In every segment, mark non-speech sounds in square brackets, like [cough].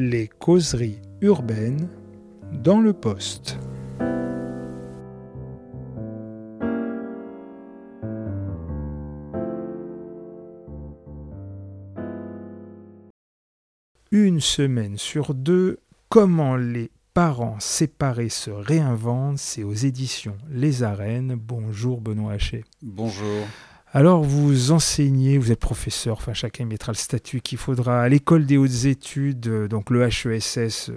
les causeries urbaines dans le poste. Une semaine sur deux, comment les parents séparés se réinventent, c'est aux éditions Les Arènes. Bonjour Benoît Haché. Bonjour. Alors vous enseignez, vous êtes professeur, enfin chacun mettra le statut qu'il faudra à l'école des hautes études, euh, donc le HESS.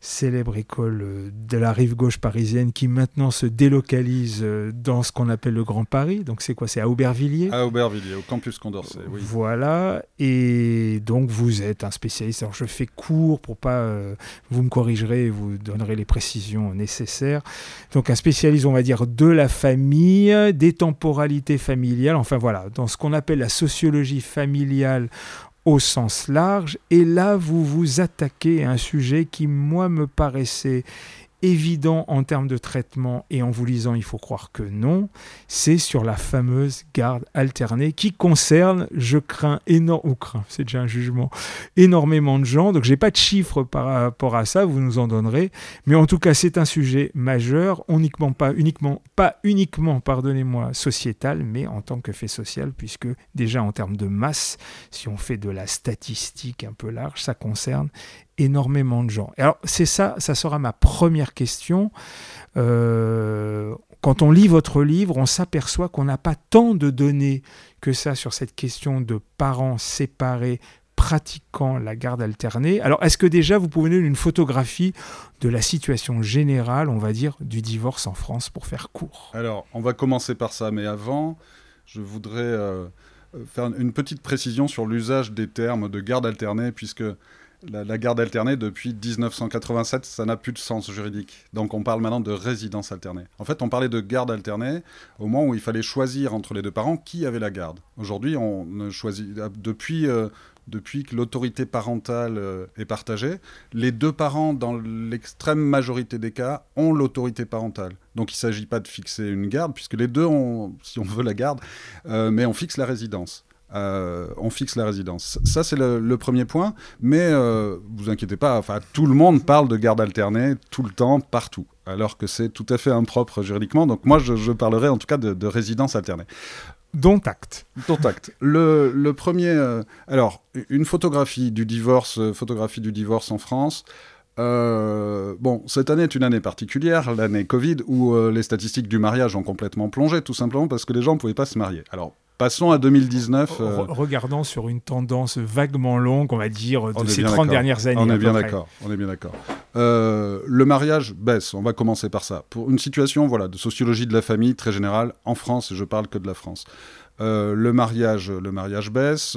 Célèbre école euh, de la rive gauche parisienne qui maintenant se délocalise euh, dans ce qu'on appelle le Grand Paris. Donc c'est quoi? C'est à Aubervilliers? À Aubervilliers, au campus Condorcet, oui. Voilà, et donc vous êtes un spécialiste. Alors je fais court pour pas... Euh, vous me corrigerez et vous donnerez les précisions nécessaires. Donc un spécialiste, on va dire, de la famille, des temporalités familiales, enfin voilà, dans ce qu'on appelle la sociologie familiale au sens large. Et là, vous vous attaquez à un sujet qui, moi, me paraissait évident en termes de traitement et en vous lisant, il faut croire que non, c'est sur la fameuse garde alternée qui concerne, je crains énormément, c'est déjà un jugement, énormément de gens. Donc j'ai pas de chiffres par rapport à ça, vous nous en donnerez, mais en tout cas c'est un sujet majeur, uniquement pas uniquement pas uniquement, pardonnez-moi, sociétal, mais en tant que fait social, puisque déjà en termes de masse, si on fait de la statistique un peu large, ça concerne énormément de gens. alors c'est ça, ça sera ma première question. Euh, quand on lit votre livre, on s'aperçoit qu'on n'a pas tant de données que ça sur cette question de parents séparés pratiquant la garde alternée. Alors, est-ce que déjà vous pouvez nous donner une photographie de la situation générale, on va dire, du divorce en France pour faire court? Alors, on va commencer par ça, mais avant, je voudrais euh, faire une petite précision sur l'usage des termes de garde alternée, puisque la, garde alternée, depuis 1987, ça n'a plus de sens juridique. Donc on parle maintenant de résidence alternée. En fait, on parlait de garde alternée au moment où il fallait choisir entre les deux parents qui avait la garde. Aujourd'hui, on choisit depuis euh, depuis que l'autorité parentale euh, est partagée, les deux parents, dans l'extrême majorité des cas, ont l'autorité parentale. Donc il ne s'agit pas de fixer une garde, puisque les deux ont, si on veut, la garde, euh, mais on fixe la résidence. Euh, on fixe la résidence. Ça, c'est le, premier point. Mais euh, vous inquiétez pas, enfin, tout le monde parle de garde alternée tout le temps, partout. Alors que c'est tout à fait impropre juridiquement. Donc, moi, je, parlerai en tout cas de, résidence alternée. Dont acte. Dont acte. Le, premier. Euh, alors, une photographie du divorce, photographie du divorce en France. bon, cette année est une année particulière, l'année Covid, où les statistiques du mariage ont complètement plongé, tout simplement parce que les gens ne pouvaient pas se marier. Alors, Passons à 2019. Euh, regardons sur une tendance vaguement longue, on va dire, de ces 30 dernières années. On est bien d'accord. On est bien d'accord. Euh, le mariage baisse. On va commencer par ça. Pour une situation, voilà, de sociologie de la famille très générale en France. Et je parle que de la France. Euh, le mariage, le mariage baisse.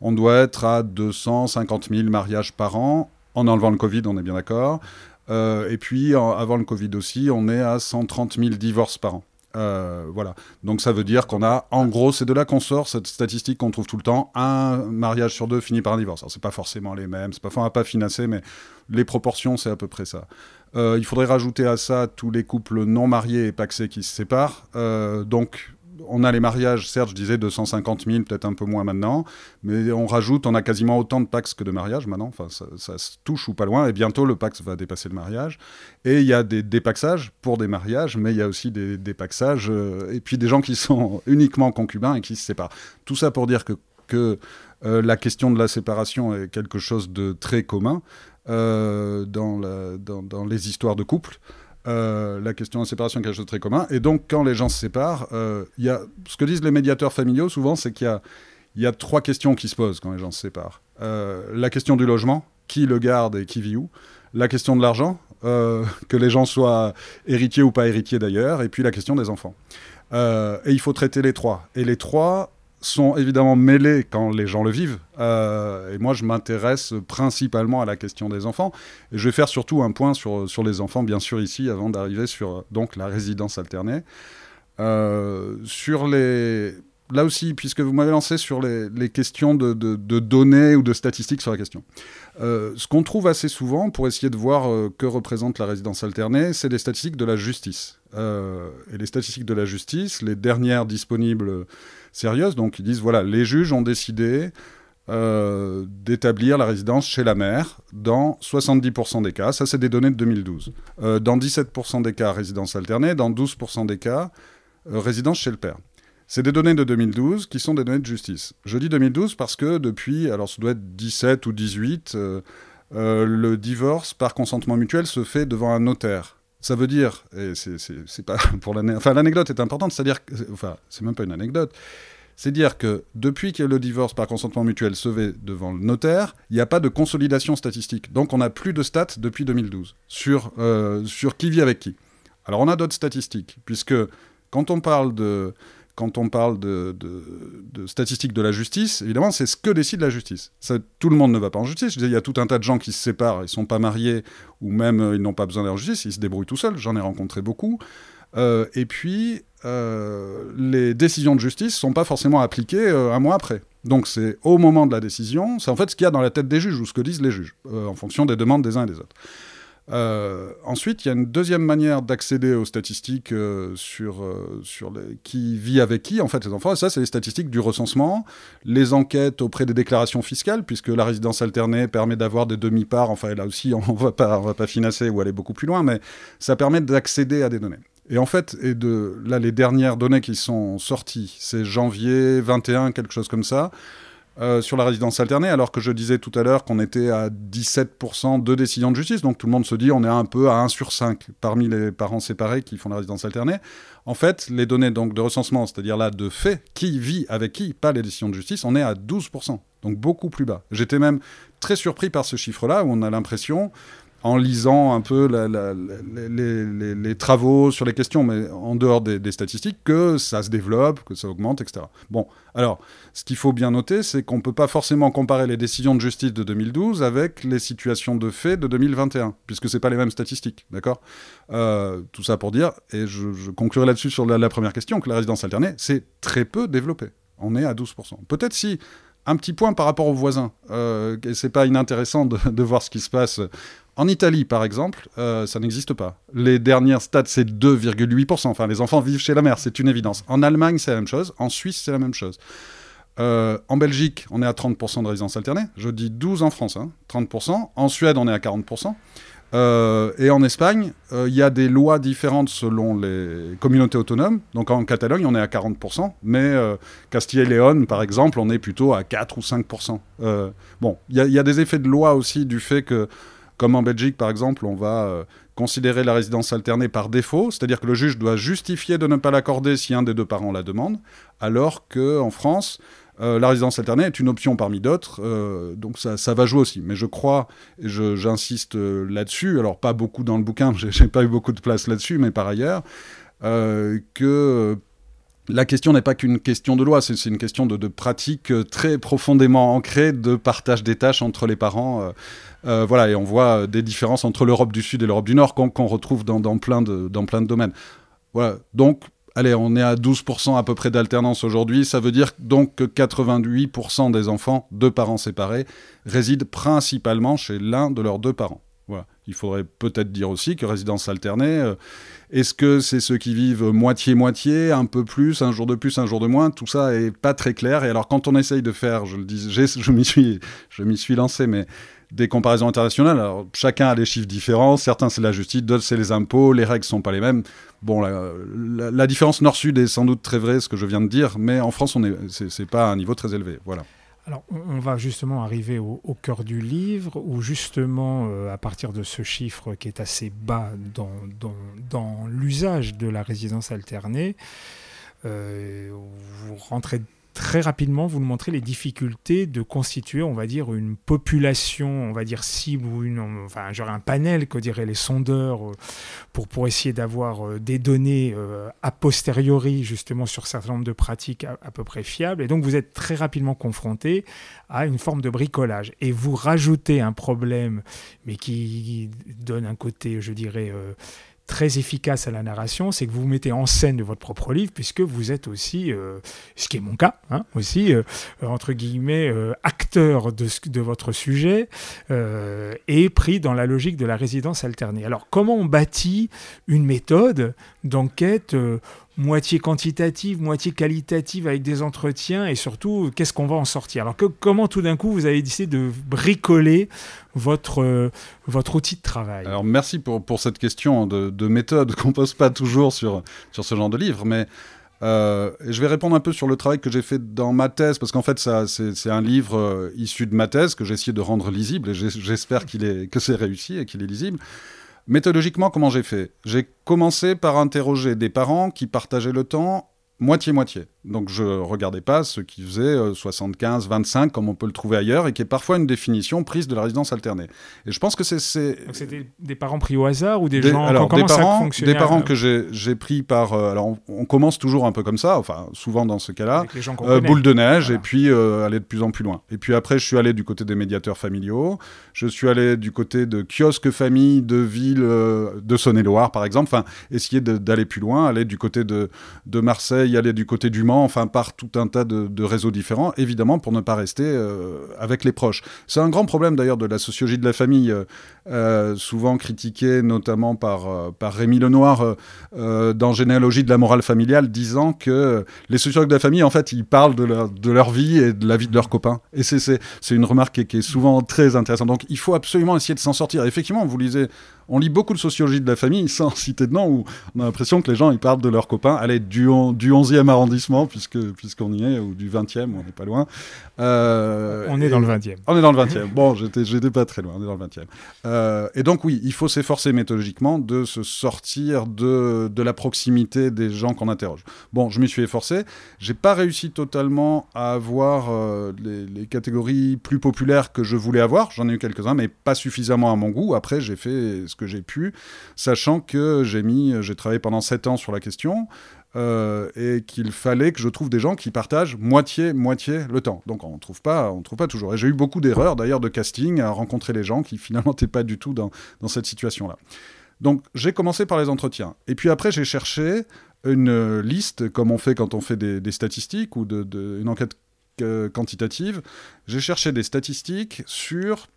on doit être à 250 000 mariages par an en enlevant le Covid. On est bien d'accord. et puis avant le Covid aussi, on est à 130 000 divorces par an. Euh, voilà. Donc ça veut dire qu'on a, en gros, c'est de là qu'on sort cette statistique qu'on trouve tout le temps, un mariage sur deux finit par un divorce. Alors c'est pas forcément les mêmes, c'est pas, va pas financer, mais les proportions, c'est à peu près ça. Euh, il faudrait rajouter à ça tous les couples non mariés et paxés qui se séparent. Euh, donc on a les mariages, certes, je disais 250 000, peut-être un peu moins maintenant, mais on rajoute, on a quasiment autant de Pax que de mariages maintenant, enfin, ça, se touche ou pas loin, et bientôt le Pax va dépasser le mariage. Et il y a des dépaxages pour des mariages, mais il y a aussi des dépaxages, euh, et puis des gens qui sont [laughs] uniquement concubins et qui se séparent. Tout ça pour dire que, que euh, la question de la séparation est quelque chose de très commun euh, dans, dans les histoires de couple. Euh, la question de la séparation est quelque chose de très commun. Et donc, quand les gens se séparent, euh, y a, ce que disent les médiateurs familiaux souvent, c'est qu'il y a, trois questions qui se posent quand les gens se séparent. Euh, la question du logement, qui le garde et qui vit où. La question de l'argent, euh, que les gens soient héritiers ou pas héritiers d'ailleurs. Et puis la question des enfants. et il faut traiter les trois. Et les trois, sont évidemment mêlés quand les gens le vivent. Euh, et moi, je m'intéresse principalement à la question des enfants. Et je vais faire surtout un point sur, sur les enfants, bien sûr, ici, avant d'arriver sur donc, la résidence alternée. Euh, sur les... Là aussi, puisque vous m'avez lancé sur les, les questions de, de, données ou de statistiques sur la question. Euh, ce qu'on trouve assez souvent, pour essayer de voir que représente la résidence alternée, c'est des statistiques de la justice. Et les statistiques de la justice, les dernières disponibles sérieuses. Donc ils disent voilà, les juges ont décidé euh, d'établir la résidence chez la mère dans 70% des cas. Ça, c'est des données de 2012. Euh, dans 17% des cas, résidence alternée. Dans 12% des cas, euh, résidence chez le père. C'est des données de 2012 qui sont des données de justice. Je dis 2012 parce que depuis, alors ça doit être 17 ou 18, le divorce par consentement mutuel se fait devant un notaire. Ça veut dire, et c'est pas [laughs] pour l'anecdote, enfin l'anecdote est importante, c'est-à-dire, enfin c'est même pas une anecdote, c'est dire que depuis que le divorce par consentement mutuel se fait devant le notaire, il n'y a pas de consolidation statistique. Donc on n'a plus de stats depuis 2012 sur, euh, sur qui vit avec qui. Alors on a d'autres statistiques, puisque quand on parle de, quand on parle de, statistiques de la justice, évidemment, c'est ce que décide la justice. Tout le monde ne va pas en justice. Il y a tout un tas de gens qui se séparent, ils ne sont pas mariés, ou même euh, ils n'ont pas besoin d'aller en justice, ils se débrouillent tout seuls. J'en ai rencontré beaucoup. Euh, et puis, euh, les décisions de justice ne sont pas forcément appliquées un mois après. Donc c'est au moment de la décision, c'est en fait ce qu'il y a dans la tête des juges ou ce que disent les juges, en fonction des demandes des uns et des autres. Ensuite, il y a une deuxième manière d'accéder aux statistiques sur, sur les, qui vit avec qui, en fait, les enfants. Et ça, c'est les statistiques du recensement, les enquêtes auprès des déclarations fiscales, puisque la résidence alternée permet d'avoir des demi-parts. Enfin, là aussi, [laughs] on ne va pas, on va pas financer ou aller beaucoup plus loin, mais ça permet d'accéder à des données. Et en fait, et de, là, les dernières données qui sont sorties, c'est janvier 21, quelque chose comme ça, euh, sur la résidence alternée, alors que je disais tout à l'heure qu'on était à 17% de décisions de justice, donc tout le monde se dit on est un peu à 1 sur 5 parmi les parents séparés qui font la résidence alternée. En fait, les données donc de recensement, c'est-à-dire là de fait, qui vit avec qui, pas les décisions de justice, on est à 12%, donc beaucoup plus bas. J'étais même très surpris par ce chiffre-là, où on a l'impression en lisant un peu les, travaux sur les questions, mais en dehors des, statistiques, que ça se développe, que ça augmente, etc. Bon, alors, ce qu'il faut bien noter, c'est qu'on ne peut pas forcément comparer les décisions de justice de 2012 avec les situations de fait de 2021, puisque ce pas les mêmes statistiques, d'accord? Euh, Tout ça pour dire, et je, conclurai là-dessus sur la, première question, que la résidence alternée, c'est très peu développé. On est à 12%. Peut-être si un petit point par rapport aux voisins. Euh, c'est pas inintéressant de, voir ce qui se passe en Italie, par exemple, euh, ça n'existe pas. Les dernières stats, c'est 2,8%. Enfin, les enfants vivent chez la mère, c'est une évidence. En Allemagne, c'est la même chose. En Suisse, c'est la même chose. Euh, en Belgique, on est à 30% de résidence alternée. Je dis 12 en France, 30%. Hein. En Suède, on est à 40%. Euh, et en Espagne, il y a des lois différentes selon les communautés autonomes. Donc en Catalogne, on est à 40%, mais Castille et Léon, par exemple, on est plutôt à 4 ou 5%. bon, il y, a des effets de loi aussi du fait que comme en Belgique, par exemple, on va euh, considérer la résidence alternée par défaut, c'est-à-dire que le juge doit justifier de ne pas l'accorder si un des deux parents la demande, alors qu'en France, euh, la résidence alternée est une option parmi d'autres, euh, donc ça, va jouer aussi. Mais je crois, et j'insiste là-dessus, alors pas beaucoup dans le bouquin, [laughs] j'ai pas eu beaucoup de place là-dessus, mais par ailleurs, que la question n'est pas qu'une question de loi, c'est une question de, pratique très profondément ancrée de partage des tâches entre les parents. Euh, voilà, et on voit des différences entre l'Europe du Sud et l'Europe du Nord qu'on retrouve dans, plein de, domaines. Voilà, donc allez, on est à 12% à peu près d'alternance aujourd'hui. Ça veut dire donc que 88% des enfants de parents séparés résident principalement chez l'un de leurs deux parents. Voilà. Il faudrait peut-être dire aussi que résidence alternée, euh, est-ce que c'est ceux qui vivent moitié-moitié, un peu plus, un jour de plus, un jour de moins? Tout ça est pas très clair. Et alors, quand on essaye de faire, je le dis, je m'y suis, lancé, mais des comparaisons internationales. Alors, chacun a des chiffres différents. Certains, c'est la justice, d'autres, c'est les impôts. Les règles sont pas les mêmes. Bon, la, différence nord-sud est sans doute très vraie, ce que je viens de dire, mais en France, on est, c'est, pas un niveau très élevé. Voilà. Alors, on va justement arriver au, cœur du livre, où justement, euh, à partir de ce chiffre qui est assez bas dans, l'usage de la résidence alternée, euh, vous rentrez très rapidement, vous nous montrez les difficultés de constituer, on va dire, une population, on va dire cible ou une, enfin, genre un panel, que diraient les sondeurs, euh, pour, pour essayer d'avoir euh, des données euh, a posteriori, justement, sur un certain nombre de pratiques à, peu près fiables. Et donc, vous êtes très rapidement confronté à une forme de bricolage. Et vous rajoutez un problème, mais qui donne un côté, je dirais, très efficace à la narration, c'est que vous vous mettez en scène de votre propre livre, puisque vous êtes aussi, euh, ce qui est mon cas, hein, aussi, euh, entre guillemets, euh, acteur de, de, votre sujet et pris dans la logique de la résidence alternée. Alors, comment on bâtit une méthode d'enquête moitié quantitative, moitié qualitative avec des entretiens et surtout qu'est-ce qu'on va en sortir? Alors comment tout d'un coup vous avez décidé de bricoler votre, euh, votre outil de travail? Alors merci pour, pour cette question de, de méthode qu'on pose pas toujours sur, sur ce genre de livre, mais euh, je vais répondre un peu sur le travail que j'ai fait dans ma thèse, parce qu'en fait, c'est un livre euh, issu de ma thèse que j'ai essayé de rendre lisible, et j'espère est, que c'est réussi et qu'il est lisible. Méthodologiquement, comment j'ai fait? J'ai commencé par interroger des parents qui partageaient le temps moitié-moitié. Donc je regardais pas ce qui faisait 75, euh, 25 comme on peut le trouver ailleurs et qui est parfois une définition prise de la résidence alternée. Et je pense que c'est c'était des parents pris au hasard ou des, gens alors, des parents, des parents que j'ai pris par euh, alors on, commence toujours un peu comme ça, enfin souvent dans ce cas-là, euh, boule de neige et puis aller de plus en plus loin. Et puis après je suis allé du côté des médiateurs familiaux, je suis allé du côté de kiosques familles de villes de Saône-et-Loire par exemple, enfin essayer d'aller plus loin, aller du côté de de Marseille, aller du côté du Mans enfin par tout un tas de, réseaux différents, évidemment pour ne pas rester euh, avec les proches. C'est un grand problème d'ailleurs de la sociologie de la famille, euh, euh, souvent critiquée notamment par, par Rémi Lenoir dans Généalogie de la morale familiale, disant que les sociologues de la famille, en fait, ils parlent de leur, de leur vie et de la vie de leurs copains. Et c'est une remarque qui est, souvent très intéressante. Donc il faut absolument essayer de s'en sortir. Effectivement, vous lisez on lit beaucoup de sociologie de la famille [laughs] sans citer de nom, où on a l'impression que les gens ils parlent de leurs copains, allez, du, du 11e arrondissement, puisque, puisqu'on y est, ou du 20e, on n'est pas loin. Euh, on est dans le 20e. On est dans le [laughs] 20e. bon, j'étais, j'étais pas très loin, on est dans le 20e. Euh, et donc, oui, il faut s'efforcer méthodologiquement de se sortir de, de la proximité des gens qu'on interroge. Bon, je m'y suis efforcé. J'ai pas réussi totalement à avoir euh, les, les, catégories plus populaires que je voulais avoir. J'en ai eu quelques-uns, mais pas suffisamment à mon goût. Après, j'ai fait ce que j'ai pu, sachant que j'ai mis, j'ai travaillé pendant 7 ans sur la question. Euh, et qu'il fallait que je trouve des gens qui partagent moitié-moitié le temps. Donc on trouve pas, on trouve pas toujours. Et j'ai eu beaucoup d'erreurs d'ailleurs de casting à rencontrer les gens qui finalement n'étaient pas du tout dans, dans cette situation-là. Donc j'ai commencé par les entretiens. Et puis après j'ai cherché une liste, comme on fait quand on fait des, statistiques ou de, une enquête euh, quantitative. J'ai cherché des statistiques sur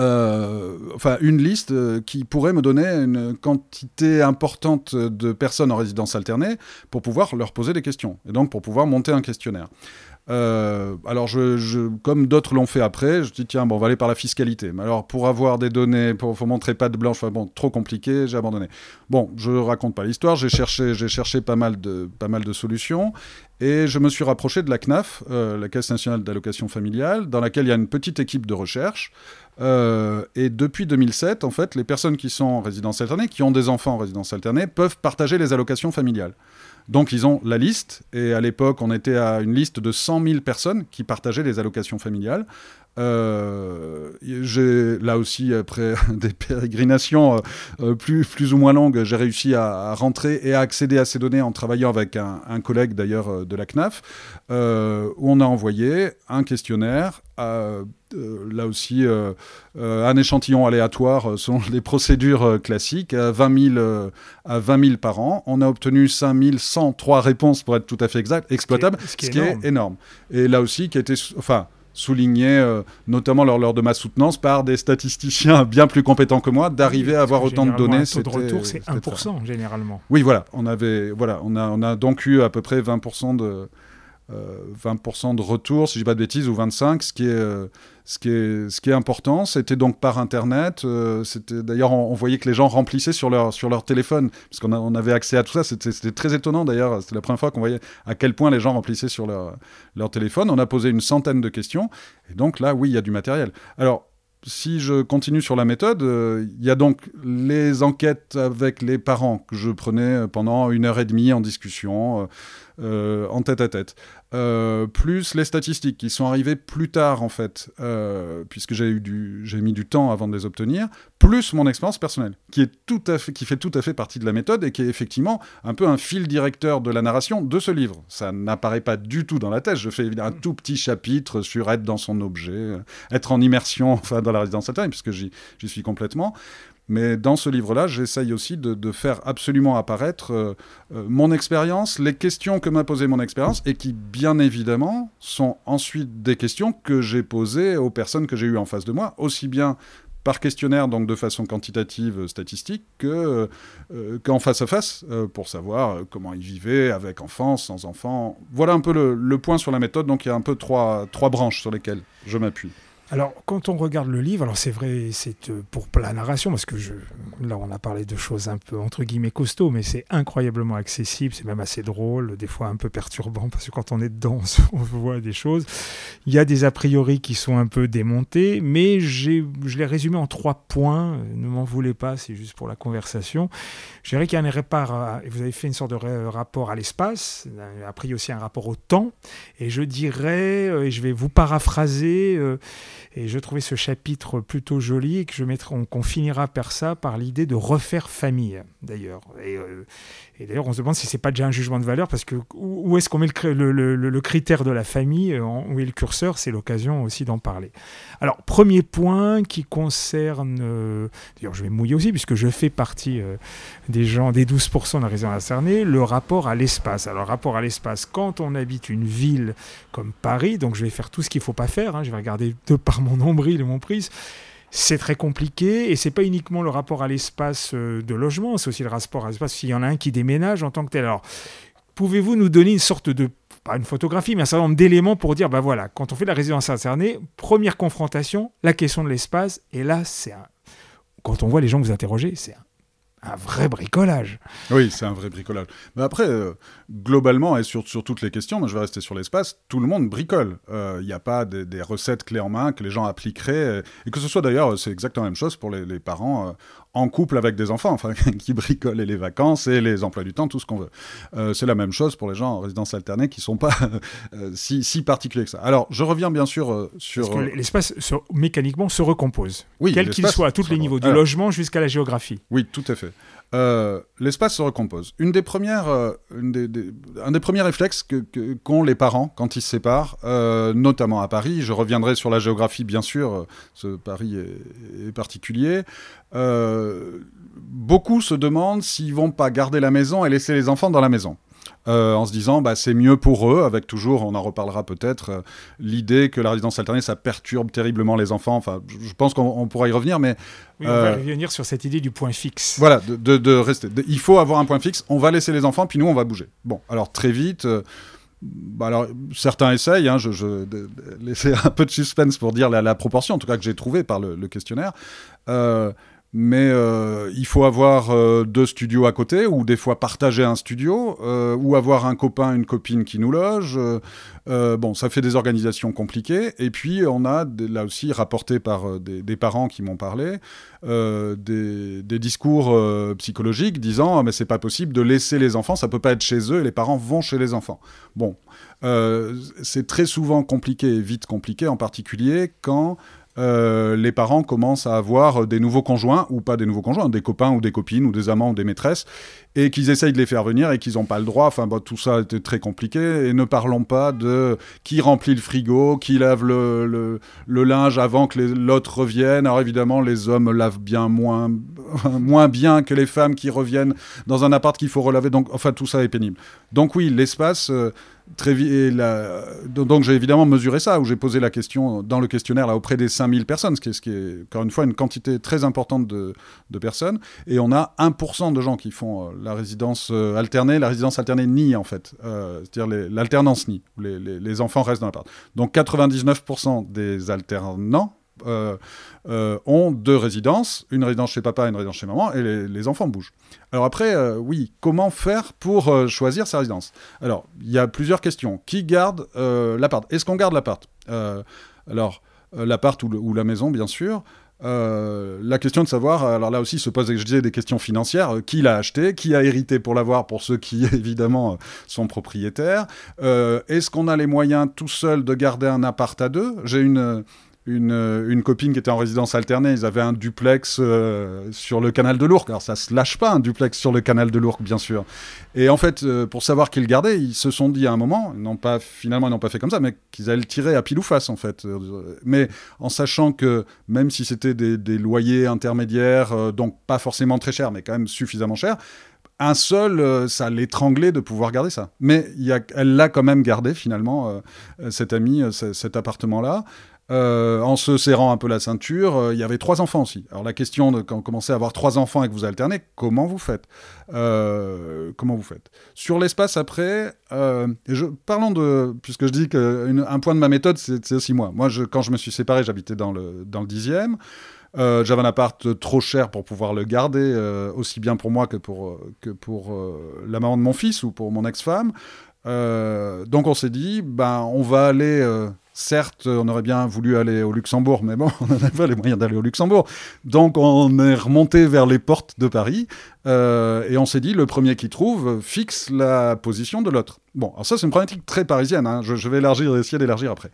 euh, enfin une liste euh, qui pourrait me donner une quantité importante de personnes en résidence alternée pour pouvoir leur poser des questions et donc pour pouvoir monter un questionnaire. Euh, alors, comme d'autres l'ont fait après, je dis tiens, bon, on va aller par la fiscalité. Mais alors, pour avoir des données, pour, montrer pas de blanche, bon, trop compliqué, j'ai abandonné. Bon, je raconte pas l'histoire. J'ai cherché, j'ai cherché pas mal de, pas mal de solutions, et je me suis rapproché de la CNAF, euh, la Caisse nationale d'allocation familiale, dans laquelle il y a une petite équipe de recherche. Euh, et depuis 2007, en fait, les personnes qui sont en résidence alternée, qui ont des enfants en résidence alternée, peuvent partager les allocations familiales. Donc ils ont la liste, et à l'époque on était à une liste de 100 000 personnes qui partageaient les allocations familiales. Euh, j'ai là aussi après [laughs] des pérégrinations euh, euh, plus, plus ou moins longues, j'ai réussi à, rentrer et à accéder à ces données en travaillant avec un, un collègue d'ailleurs de la CNAF, où on a envoyé un questionnaire à là aussi un échantillon aléatoire selon les procédures classiques à 20, 000, à 20 par an. On a obtenu 5103 réponses pour être tout à fait exact, exploitables, ce qui, est, énorme. Et là aussi, qui a été enfin, souligné, notamment lors, lors, de ma soutenance, par des statisticiens bien plus compétents que moi, d'arriver à avoir autant de données. Le taux de retour, c'est 1% généralement. Oui, voilà. On, avait, voilà on, a, on a donc eu à peu près 20% de 20% euh, de retour, si je dis pas de bêtises, ou 25, ce qui est, euh, ce qui est, important. C'était donc par Internet. Euh, d'ailleurs, on, voyait que les gens remplissaient sur leur, téléphone, parce qu'on on avait accès à tout ça. C'était très étonnant d'ailleurs. C'était la première fois qu'on voyait à quel point les gens remplissaient sur leur, téléphone. On a posé une centaine de questions. Et donc là, oui, il y a du matériel. Alors, si je continue sur la méthode, il y a donc les enquêtes avec les parents que je prenais pendant une heure et demie en discussion. Euh, en tête à tête. Euh, plus les statistiques qui sont arrivées plus tard en fait, euh, puisque j'ai eu du, j'ai mis du temps avant de les obtenir, plus mon expérience personnelle, qui est tout à fait, qui fait tout à fait partie de la méthode et qui est effectivement un peu un fil directeur de la narration de ce livre. Ça n'apparaît pas du tout dans la thèse. Je fais un tout petit chapitre sur être dans son objet, être en immersion, [laughs] enfin dans la résidence alternée, puisque j'y suis complètement. Mais dans ce livre-là, j'essaye aussi de, faire absolument apparaître euh, euh, mon expérience, les questions que m'a posées mon expérience, et qui, bien évidemment, sont ensuite des questions que j'ai posées aux personnes que j'ai eues en face de moi, aussi bien par questionnaire, donc de façon quantitative, statistique, que qu'en face à face, pour savoir comment ils vivaient avec enfants, sans enfants. Voilà un peu le, point sur la méthode. Donc il y a un peu trois branches sur lesquelles je m'appuie. Alors, quand on regarde le livre, alors c'est vrai, c'est euh, pour la narration, parce que je, là, on a parlé de choses un peu entre guillemets costauds, mais c'est incroyablement accessible, c'est même assez drôle, des fois un peu perturbant, parce que quand on est dedans, [laughs] on voit des choses. Il y a des a priori qui sont un peu démontés, mais je l'ai résumé en trois points. Ne m'en voulez pas, c'est juste pour la conversation. Je dirais qu'il y a un rapport, vous avez fait une sorte de rapport à l'espace, y a aussi un rapport au temps, et je dirais, euh, et je vais vous paraphraser, euh, et je trouvais ce chapitre plutôt joli et que je finira par ça, par l'idée de refaire famille, d'ailleurs. Euh, et d'ailleurs, on se demande si c'est pas déjà un jugement de valeur, parce que où, est-ce qu'on met le, le, le, critère de la famille, euh, où est le curseur, c'est l'occasion aussi d'en parler. Alors, premier point qui concerne, euh, d'ailleurs je vais mouiller aussi, puisque je fais partie des gens, des 12% de la région Cernay, le rapport à l'espace. Alors, rapport à l'espace, quand on habite une ville comme Paris, donc je vais faire tout ce qu'il ne faut pas faire, hein, je vais regarder de par mon nombril et mon prise, c'est très compliqué et c'est pas uniquement le rapport à l'espace euh, de logement, c'est aussi le rapport à l'espace s'il y en a un qui déménage en tant que tel. Alors, pouvez-vous nous donner une sorte de pas une photographie, mais un certain nombre d'éléments pour dire, bah voilà, quand on fait la résidence alternée, première confrontation, la question de l'espace, et là, c'est un... Quand on voit les gens vous interrogez, c'est un un vrai bricolage. Oui, c'est un vrai bricolage. Mais après, euh, globalement, et sur, sur, toutes les questions, je vais rester sur l'espace, tout le monde bricole. Il euh, n'y a pas des, recettes clés en main que les gens appliqueraient. Et, que ce soit d'ailleurs, c'est exactement la même chose pour les, parents euh, en couple avec des enfants, enfin, [laughs] qui bricolent et les vacances et les emplois du temps, tout ce qu'on veut. c'est la même chose pour les gens en résidence alternée qui ne sont pas [laughs] si, si, particuliers que ça. Alors, je reviens bien sûr sur... Parce que l'espace, mécaniquement, se recompose. Oui, quel qu'il soit, à tous les niveaux, du logement jusqu'à la géographie. Oui, tout à fait. Euh, l'espace se recompose. Une des premières, euh, un des premiers réflexes qu'ont les parents quand ils se séparent, euh, notamment à Paris, je reviendrai sur la géographie bien sûr, ce Paris est, est particulier, beaucoup se demandent s'ils vont pas garder la maison et laisser les enfants dans la maison. Euh, en se disant bah, c'est mieux pour eux, avec toujours, on en reparlera peut-être, euh, l'idée que la résidence alternée, ça perturbe terriblement les enfants. Enfin, je pense qu'on pourra y revenir, mais... Oui, on va euh, revenir sur cette idée du point fixe. Voilà, de, rester. il faut avoir un point fixe, on va laisser les enfants, puis nous, on va bouger. Bon, alors très vite... Bah alors, certains essayent, hein, je, je laisser un peu de suspense pour dire la, proportion, en tout cas que j'ai trouvé par le, le questionnaire mais euh, il faut avoir euh, deux studios à côté, ou des fois partager un studio, euh, ou avoir un copain, une copine qui nous loge. bon, ça fait des organisations compliquées. Et puis, on a, là aussi, rapporté par des, parents qui m'ont parlé, des, discours psychologiques disant ah, mais c'est pas possible de laisser les enfants, ça peut pas être chez eux, et les parents vont chez les enfants. Bon, c'est très souvent compliqué et vite compliqué, en particulier quand euh, les parents commencent à avoir des nouveaux conjoints, ou pas des nouveaux conjoints, des copains ou des copines, ou des amants ou des maîtresses, et qu'ils essayent de les faire venir et qu'ils n'ont pas le droit. Enfin, tout ça était très compliqué. Et ne parlons pas de qui remplit le frigo, qui lave le, linge avant que l'autre revienne. Alors évidemment, les hommes lavent bien moins, moins bien que les femmes qui reviennent dans un appart qu'il faut relaver. Donc, enfin, tout ça est pénible. Donc oui, l'espace... Euh, très donc j'ai évidemment mesuré ça, où j'ai posé la question dans le questionnaire là, auprès des 5000 personnes, ce qui, est, encore une fois une quantité très importante de, personnes, et on a 1% de gens qui font euh, la résidence euh, alternée, la résidence alternée nie en fait, euh, c'est-à-dire l'alternance nie, les, enfants restent dans l'appart. Donc 99% des alternants euh, ont deux résidences, une résidence chez papa et une résidence chez maman, et les, enfants bougent. Alors après, oui, comment faire pour choisir sa résidence? Alors, il y a plusieurs questions. Qui garde l'appart? Est-ce qu'on garde l'appart? Alors, l'appart ou, la maison, bien sûr. La question de savoir, alors là aussi se pose, je disais, des questions financières. qui l'a acheté? Qui a hérité pour l'avoir Pour ceux qui, [laughs] évidemment, sont propriétaires? Est-ce qu'on a les moyens tout seul de garder un appart à deux? J'ai une euh, une, copine qui était en résidence alternée. Ils avaient un duplex euh, sur le canal de l'Ourcq. Alors ça se lâche pas un duplex sur le canal de l'Ourcq, bien sûr. Et en fait, euh, pour savoir qu'ils le gardaient, ils se sont dit à un moment, non pas finalement ils n'ont pas fait comme ça, mais qu'ils allaient le tirer à pile ou face en fait. Mais en sachant que même si c'était des, loyers intermédiaires, donc pas forcément très chers, mais quand même suffisamment chers, un seul, ça l'étranglait de pouvoir garder ça. Mais a, elle l'a quand même gardé finalement, cette amie, cet appartement-là. Euh, en se serrant un peu la ceinture. Euh, il y avait trois enfants aussi. Alors la question de quand vous commencez à avoir trois enfants et que vous alternez, comment vous faites? Euh, Comment vous faites? Sur l'espace après, je, parlons de, puisque je dis qu'un point de ma méthode, c'est aussi moi. Moi, quand je me suis séparé, j'habitais dans le, dans le dixième. J'avais un appart trop cher pour pouvoir le garder, aussi bien pour moi que pour, que pour la maman de mon fils ou pour mon ex-femme. donc on s'est dit, ben, on va aller Certes, on aurait bien voulu aller au Luxembourg, mais bon, [laughs] on n'avait pas les moyens d'aller au Luxembourg. Donc on est remonté vers les portes de Paris euh, et on s'est dit, le premier qui trouve fixe la position de l'autre. Bon, alors ça c'est une problématique très parisienne, hein. je, vais élargir, essayer d'élargir après.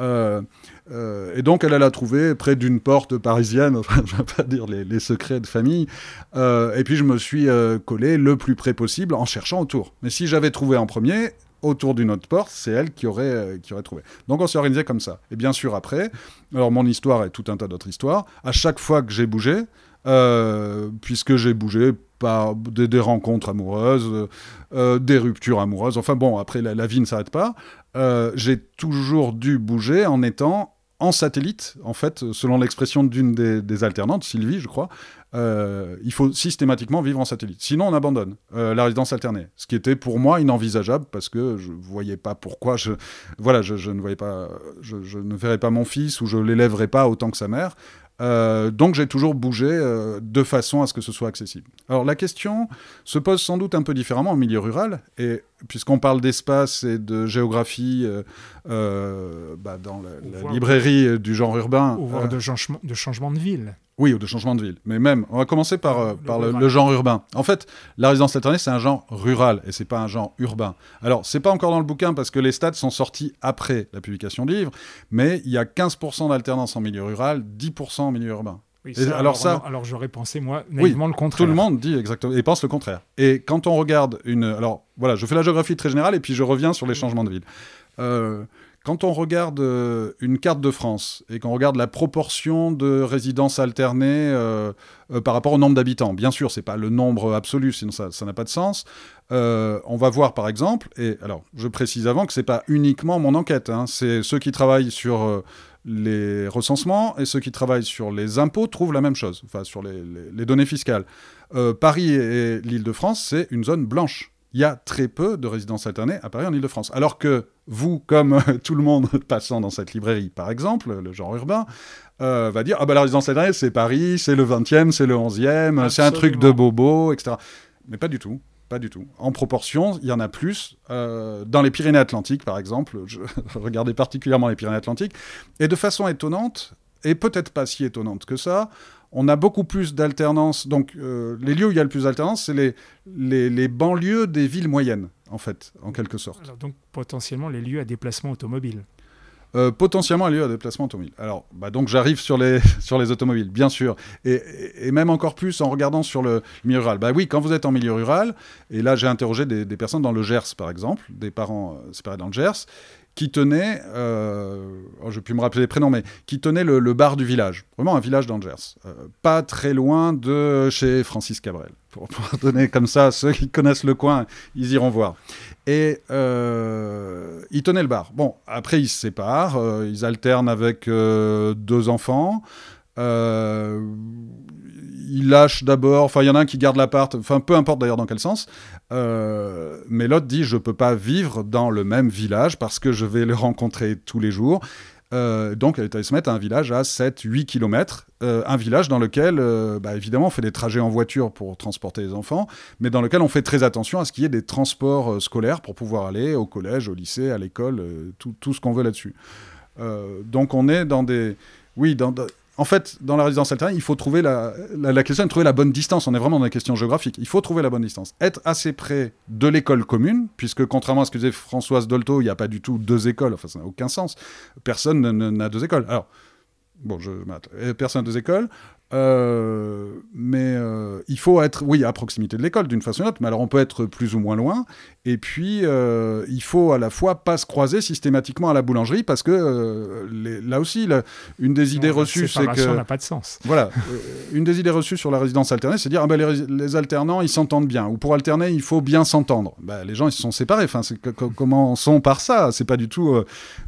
Euh, euh, et donc elle, a trouvé près d'une porte parisienne, [laughs] enfin je ne vais pas dire les, secrets de famille, et puis je me suis collé le plus près possible en cherchant autour. Mais si j'avais trouvé en premier, autour d'une autre porte, c'est elle qui aurait, euh, qui aurait trouvé. Donc on s'est organisé comme ça. Et bien sûr, après, alors mon histoire et tout un tas d'autres histoires, à chaque fois que j'ai bougé, euh, puisque j'ai bougé par des, rencontres amoureuses, euh, des ruptures amoureuses, enfin bon, après la vie ne s'arrête pas, j'ai toujours dû bouger en étant en satellite, en fait, selon l'expression d'une des, alternantes, Sylvie, je crois, euh, il faut systématiquement vivre en satellite. Sinon, on abandonne euh, la résidence alternée, ce qui était pour moi inenvisageable parce que je ne voyais pas pourquoi je, voilà, je, ne voyais pas, je, ne verrais pas mon fils ou je l'élèverais pas autant que sa mère. Euh, donc j'ai toujours bougé euh, de façon à ce que ce soit accessible. Alors la question se pose sans doute un peu différemment en milieu rural, et puisqu'on parle d'espace et de géographie euh, bah, dans la, librairie du genre urbain... Ou de changement de ville. Oui, ou de changement de ville. Mais même, on va commencer par, euh, le, par le, genre urbain. En fait, la résidence alternée, c'est un genre rural et c'est pas un genre urbain. Alors, c'est pas encore dans le bouquin parce que les stats sont sortis après la publication du livre, mais il y a 15% d'alternance en milieu rural, 10% en milieu urbain. Oui, alors, ça, alors j'aurais pensé moi naïvement le contraire. Tout le monde dit exactement et pense le contraire. Et quand on regarde une, alors voilà, je fais la géographie très générale et puis je reviens sur les changements de ville. Euh, quand on regarde euh, une carte de France et qu'on regarde la proportion de résidences alternées euh, euh, par rapport au nombre d'habitants, bien sûr, c'est pas le nombre absolu, sinon ça n'a pas de sens. on va voir par exemple, et alors je précise avant que c'est pas uniquement mon enquête, hein, c'est ceux qui travaillent sur les recensements et ceux qui travaillent sur les impôts trouvent la même chose, enfin sur les données fiscales. Paris et l'Île-de-France, c'est une zone blanche il y a très peu de résidences alternées à Paris en Ile-de-France. Alors que vous, comme [laughs] tout le monde [laughs] passant dans cette librairie, par exemple, le genre urbain, euh, va dire Ah bah la résidence alternée, c'est Paris, c'est le 20e, c'est le 11e, c'est un truc de bobo, etc. Mais pas du tout. Pas du tout. En proportion, il y en a plus. Euh, dans les Pyrénées-Atlantiques, par exemple, je [laughs] regardais particulièrement les Pyrénées-Atlantiques, et de façon étonnante, et peut-être pas si étonnante que ça, on a beaucoup plus d'alternance. Donc, euh, les lieux où il y a le plus d'alternance, c'est les, les, banlieues des villes moyennes, en fait, en quelque sorte. donc, potentiellement, les lieux à déplacement automobile. Euh, potentiellement un lieu à déplacement automobile. Alors, bah donc j'arrive sur les, [laughs] sur les automobiles, bien sûr, et, et, même encore plus en regardant sur le milieu rural. Bah oui, quand vous êtes en milieu rural, et là j'ai interrogé des, des, personnes dans le Gers, par exemple, des parents euh, séparés dans le Gers, qui tenait, euh, oh, je peux me rappeler les prénoms, mais qui tenait le, bar du village, vraiment un village d'Angers, euh, pas très loin de chez Francis Cabrel. Pour, [laughs] donner comme ça, ceux qui connaissent le coin, ils iront voir. Et euh, il tenait le bar. Bon, après ils se séparent, euh, ils alternent avec deux enfants il lâche d'abord, enfin il y en a un qui garde l'appart, enfin peu importe d'ailleurs dans quel sens, euh, mais l'autre dit je peux pas vivre dans le même village parce que je vais le rencontrer tous les jours. Euh, donc elle se mettre à un village à 7-8 km, euh, un village dans lequel bah, évidemment on fait des trajets en voiture pour transporter les enfants, mais dans lequel on fait très attention à ce qu'il y ait des transports scolaires pour pouvoir aller au collège, au lycée, à l'école, tout, tout, ce qu'on veut là-dessus. donc on est dans des... Oui, dans, en fait, dans la résidence alternée, il faut trouver la, la, question trouver la bonne distance. On est vraiment dans la question géographique. Il faut trouver la bonne distance. Être assez près de l'école commune, puisque contrairement à ce que disait Françoise Dolto, il n'y a pas du tout deux écoles. Enfin, ça n'a aucun sens. Personne n'a deux écoles. Alors, bon, je personne n'a deux écoles. Euh, mais euh, il faut être, oui, à proximité de l'école d'une façon ou d'une autre, mais alors on peut être plus ou moins loin. Et puis, euh, il faut à la fois pas se croiser systématiquement à la boulangerie parce que là aussi, une des idées reçues, c'est que. Ça n'a pas de sens. Voilà. une des idées reçues sur la résidence alternée, c'est de dire ah ben, les, alternants, ils s'entendent bien. Ou pour alterner, il faut bien s'entendre. Ben, les gens, ils se sont séparés. Enfin, comment sont par ça? C'est pas du tout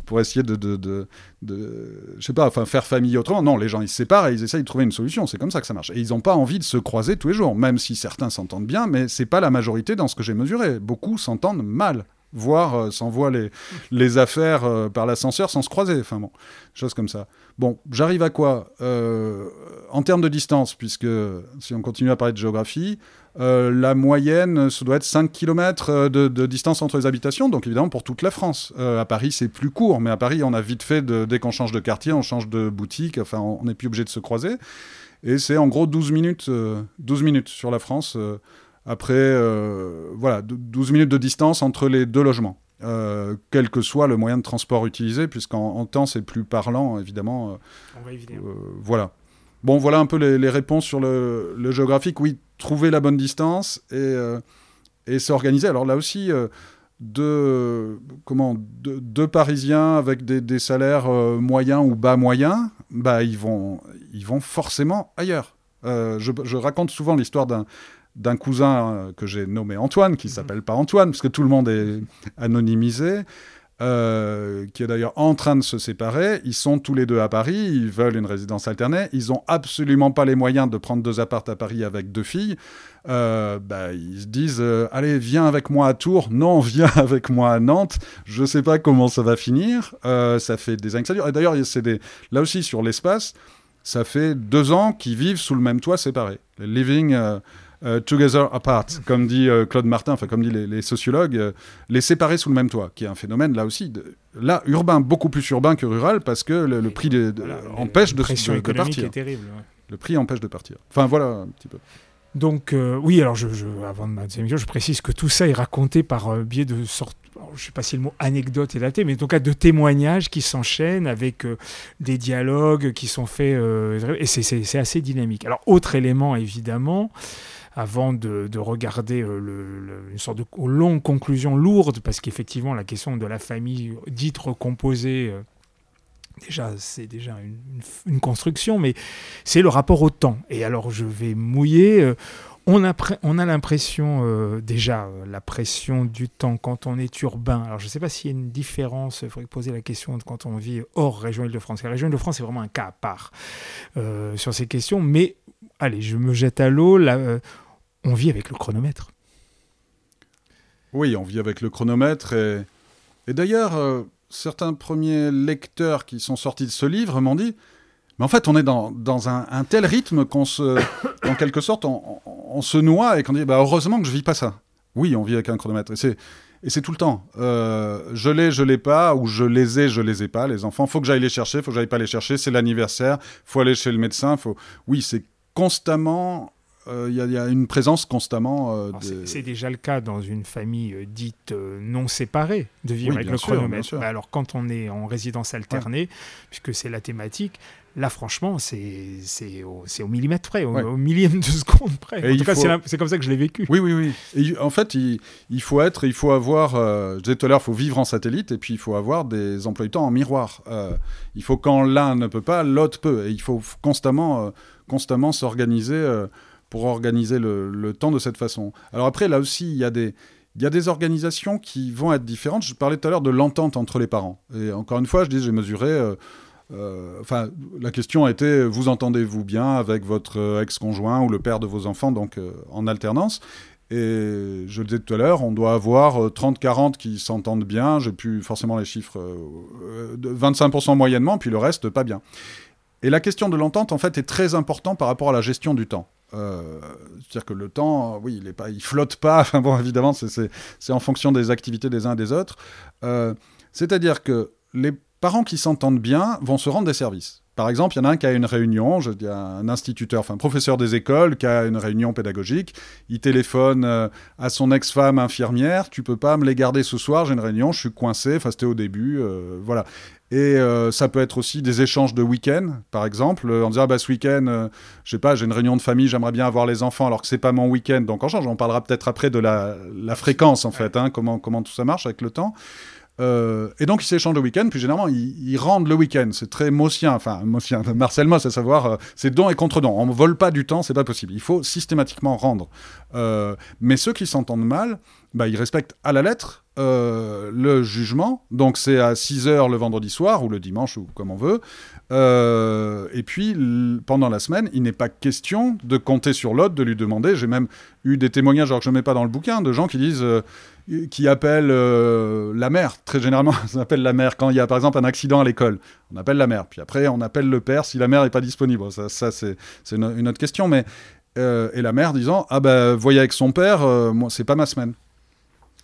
pour essayer de, de, de, de, je sais pas, enfin faire famille autrement. Non, les gens ils se séparent et ils essayent de trouver une solution. C'est comme ça que ça marche. Et ils n'ont pas envie de se croiser tous les jours, même si certains s'entendent bien, mais c'est pas la majorité dans ce que j'ai mesuré. Beaucoup s'entendent mal voire euh, s'envoient les, affaires euh, par l'ascenseur sans se croiser. Enfin bon, choses comme ça. Bon, j'arrive à quoi euh, En termes de distance, puisque si on continue à parler de géographie, la moyenne, ça doit être 5 km de, distance entre les habitations, donc évidemment pour toute la France. à Paris, c'est plus court, mais à Paris, on a vite fait, dès qu'on change de quartier, on change de boutique, enfin, on n'est plus obligé de se croiser. Et c'est en gros 12 minutes, 12 minutes sur la France après, euh, voilà, 12 minutes de distance entre les deux logements. Euh, quel que soit le moyen de transport utilisé, puisqu'en temps c'est plus parlant, évidemment. Euh, On va voilà. Bon, voilà un peu les, réponses sur le, géographique. Oui, trouver la bonne distance et, et s'organiser. Alors là aussi, deux, comment, deux, Parisiens avec des, salaires moyens ou bas moyens, bah, ils, vont, ils vont forcément ailleurs. je, je, raconte souvent l'histoire d'un d'un cousin euh, que j'ai nommé Antoine, qui mhm. s'appelle pas Antoine, parce que tout le monde est anonymisé, euh, qui est d'ailleurs en train de se séparer. Ils sont tous les deux à Paris, ils veulent une résidence alternée. Ils n'ont absolument pas les moyens de prendre deux appartes à Paris avec deux filles. Euh, bah, ils se disent Allez, viens avec moi à Tours. Non, [laughs] viens avec moi à Nantes. Je ne sais pas comment ça va finir. ça fait des années que ça dure. Et d'ailleurs, c'est des... là aussi, sur l'espace, ça fait deux ans qu'ils vivent sous le même toit séparés. Living. Euh, together apart, comme dit euh, Claude Martin, enfin comme dit les, sociologues, euh, les séparer sous le même toit, qui est un phénomène là aussi, là urbain, beaucoup plus urbain que rural, parce que le, prix empêche de, partir. terrible, Le prix empêche de partir. Enfin voilà un petit peu. Donc oui, alors je, avant de ma deuxième je précise que tout ça est raconté par biais de sortes je ne sais pas si le mot anecdote est daté, mais en tout cas de témoignages qui s'enchaînent avec des dialogues qui sont faits, et c'est assez dynamique. Alors, autre élément, évidemment, avant de, regarder euh, une sorte de longue conclusion lourde, parce qu'effectivement, la question de la famille dite recomposée, euh, déjà, c'est déjà une, construction, mais c'est le rapport au temps. Et alors, je vais mouiller. Euh, on a, on a l'impression, déjà, la pression du temps quand on est urbain. Alors, je ne sais pas s'il y a une différence, il faudrait poser la question quand on vit hors région Île-de-France. La région Île-de-France, c'est vraiment un cas à part sur ces questions. Mais, allez, je me jette à l'eau on vit avec le chronomètre. Oui, on vit avec le chronomètre. Et, d'ailleurs, euh, certains premiers lecteurs qui sont sortis de ce livre m'ont dit, mais en fait, on est dans, un, tel rythme qu'on se, [coughs] en quelque sorte, on, se noie et qu'on dit, bah, heureusement que je vis pas ça. Oui, on vit avec un chronomètre. Et c'est, et c'est tout le temps. Euh, je l'ai, je l'ai pas, ou je les ai, je les ai pas. Les enfants, faut que j'aille les chercher, faut que j'aille pas les chercher. C'est l'anniversaire, faut aller chez le médecin. Faut... Oui, c'est constamment il euh, y, a une présence constamment. Euh, c'est déjà le cas dans une famille euh, dite non séparée de vivre avec le chronomètre. alors quand on est en résidence alternée, puisque c'est la thématique, là franchement c'est au, au, millimètre près, au, millième de seconde près. en tout cas c'est comme ça que je l'ai vécu. Oui, oui, oui. Et en fait il, il, faut être, il faut avoir, je disais tout à l'heure, il faut vivre en satellite et puis il faut avoir des emplois du temps en miroir. il faut quand l'un ne peut pas, l'autre peut. Et il faut constamment, constamment s'organiser pour organiser le, temps de cette façon. Alors après, là aussi, il y a des... Organisations qui vont être différentes. Je parlais tout à l'heure de l'entente entre les parents. Et encore une fois, je dis, j'ai mesuré. Euh, euh, enfin, la question a été vous entendez-vous bien avec votre ex-conjoint ou le père de vos enfants, donc euh, en alternance? Et je le disais tout à l'heure, on doit avoir 30-40 qui s'entendent bien. J'ai plus forcément les chiffres de 25% moyennement, puis le reste pas bien. Et la question de l'entente, en fait, est très importante par rapport à la gestion du temps. Euh, c'est-à-dire que le temps, oui, il est pas, il flotte pas. [laughs] Enfin bon, évidemment, c'est en fonction des activités des uns et des autres. Euh, c'est-à-dire que les parents qui s'entendent bien vont se rendre des services. Par exemple, il y en a un qui a une réunion, je dis un instituteur, enfin un professeur des écoles qui a une réunion pédagogique. Il téléphone euh, à son ex-femme infirmière. Tu peux pas me les garder ce soir, j'ai une réunion, je suis coincé. Enfin, c'était au début, voilà. Et euh, ça peut être aussi des échanges de week-end, par exemple, en disant ah bah ce week-end, je sais pas, j'ai une réunion de famille, j'aimerais bien avoir les enfants, alors que c'est pas mon week-end, donc on change. On parlera peut-être après de la, fréquence en fait, hein, comment tout ça marche avec le temps. Euh, et donc ils s'échangent le week-end, puis généralement ils, rendent le week-end. C'est très mossien, enfin mossien, [laughs] Marcel Moss, à savoir, euh, c'est don et contre-don. On ne vole pas du temps, c'est pas possible. Il faut systématiquement rendre. Euh, mais ceux qui s'entendent mal, bah, ils respectent à la lettre le jugement. Donc c'est à 6 heures le vendredi soir, ou le dimanche, ou comme on veut. et puis pendant la semaine, il n'est pas question de compter sur l'autre, de lui demander. J'ai même eu des témoignages, alors que je ne mets pas dans le bouquin, de gens qui disent qui appelle euh, la mère. Très généralement, [laughs] on appelle la mère quand il y a par exemple un accident à l'école. On appelle la mère. Puis après, on appelle le père si la mère n'est pas disponible. Ça, c'est une, autre question. Mais euh, et la mère disant ah ben voyez avec son père, euh, moi c'est pas ma semaine.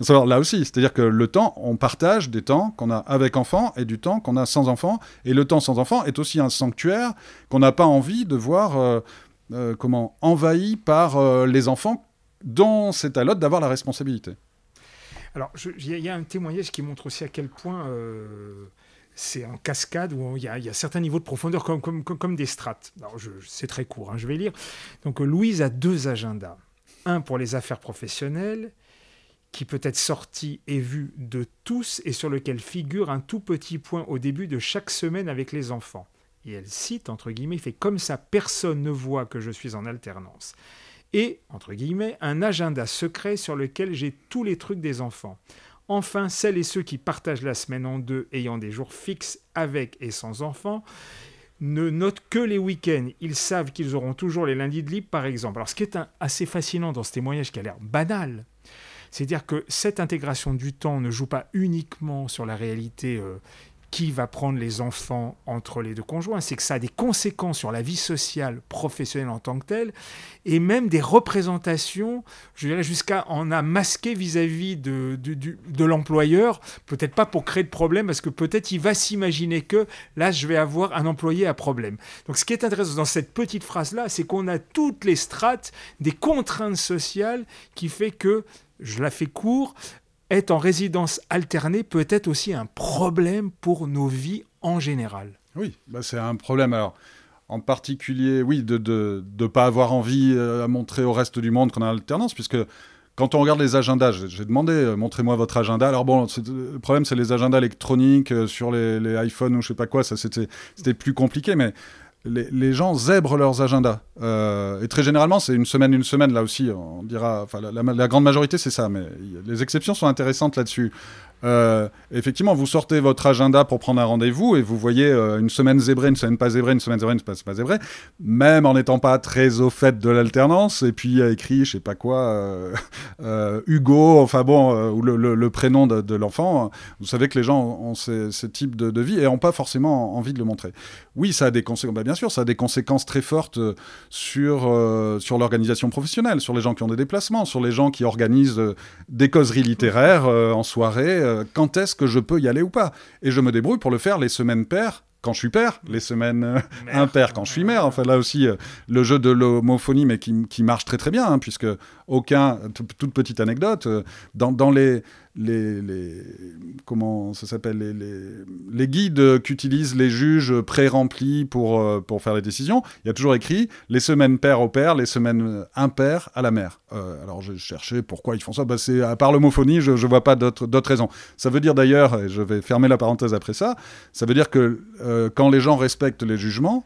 Là aussi, c'est-à-dire que le temps, on partage des temps qu'on a avec enfants et du temps qu'on a sans enfants. Et le temps sans enfants est aussi un sanctuaire qu'on n'a pas envie de voir comment envahi par les enfants dont c'est à l'autre d'avoir la responsabilité. Alors, il y, a un témoignage qui montre aussi à quel point euh, c'est en cascade où il y, a certains niveaux de profondeur comme, des strates. Alors, c'est très court, hein, je vais lire. Donc, Louise a deux agendas. Un pour les affaires professionnelles, qui peut être sorti et vu de tous et sur lequel figure un tout petit point au début de chaque semaine avec les enfants. Et elle cite, entre guillemets, fait comme ça, personne ne voit que je suis en alternance et, entre guillemets, un agenda secret sur lequel j'ai tous les trucs des enfants. Enfin, celles et ceux qui partagent la semaine en deux, ayant des jours fixes avec et sans enfants, ne notent que les week-ends. Ils savent qu'ils auront toujours les lundis de libre, par exemple. Alors, ce qui est assez fascinant dans ce témoignage qui a l'air banal, c'est-à-dire que cette intégration du temps ne joue pas uniquement sur la réalité euh, qui va prendre les enfants entre les deux conjoints, c'est que ça a des conséquences sur la vie sociale, professionnelle en tant que telle, et même des représentations, je dirais jusqu'à en a masqué vis-à-vis de, de, l'employeur, peut-être pas pour créer de problème, parce que peut-être il va s'imaginer que là, je vais avoir un employé à problème. Donc ce qui est intéressant dans cette petite phrase-là, c'est qu'on a toutes les strates des contraintes sociales qui fait que je la fais court, être en résidence alternée peut être aussi un problème pour nos vies en général. Oui, bah c'est un problème. Alors, en particulier, oui, de ne de, pas avoir envie euh, à montrer au reste du monde qu'on a alternance, puisque quand on regarde les agendas, j'ai demandé, euh, montrez-moi votre agenda. Alors bon, le problème, c'est les agendas électroniques euh, sur les, les iPhones ou je sais pas quoi, ça c'était plus compliqué, mais les, gens zèbrent leurs agendas. Euh, et très généralement, c'est une semaine, une semaine, là aussi, on dira. Enfin, la grande majorité, c'est ça, mais les exceptions sont intéressantes là-dessus. Euh, effectivement, vous sortez votre agenda pour prendre un rendez-vous et vous voyez euh, une semaine zébrée, une semaine pas zébrée, une semaine zébrée, une semaine pas zébrée, même en n'étant pas très au fait de l'alternance. Et puis il y a écrit, je sais pas quoi, euh, [laughs] Hugo, enfin bon, ou le, prénom de, l'enfant. Vous savez que les gens ont ce, type de, vie et n'ont pas forcément envie de le montrer. Oui, ça a des conséquences, bah, bien sûr, ça a des conséquences très fortes sur, sur l'organisation professionnelle, sur les gens qui ont des déplacements, sur les gens qui organisent des causeries littéraires en soirée euh, quand est-ce que je peux y aller ou pas. Et je me débrouille pour le faire les semaines paires quand je suis père, les semaines euh, impaires quand je suis mère. Enfin là aussi, euh, le jeu de l'homophonie, mais qui, marche très très bien, hein, puisque aucun, toute petite anecdote, dans les, les, les, comment ça s'appelle les, les, guides qu'utilisent les juges pré-remplis pour, euh, pour faire les décisions, il y a toujours écrit les semaines paires au père, les semaines impaires à la mère. Euh, alors j'ai cherché pourquoi ils font ça. Bah, à part l'homophonie, je ne vois pas d'autres raisons. Ça veut dire d'ailleurs, et je vais fermer la parenthèse après ça, ça veut dire que euh, quand les gens respectent les jugements,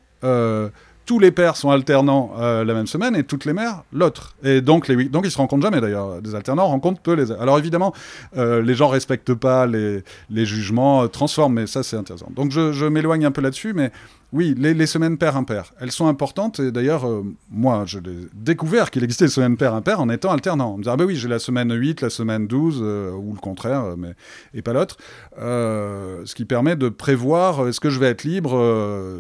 tous les pères sont alternants euh, la même semaine et toutes les mères l'autre. Et donc, les, donc ils se rencontrent jamais d'ailleurs. Des alternants rencontrent peu les. Alors évidemment, euh, les gens respectent pas les, jugements, euh, transforment, mais ça c'est intéressant. Donc je, je m'éloigne un peu là-dessus, mais oui, les, semaines paires-impaires, elles sont importantes. Et d'ailleurs, euh, moi, je l'ai découvert qu'il existait des semaines paires-impaires en étant alternant. On me disait, ah ben oui, j'ai la semaine 8, la semaine 12, euh, ou le contraire, euh, mais, et pas l'autre. ce qui permet de prévoir, est-ce que je vais être libre,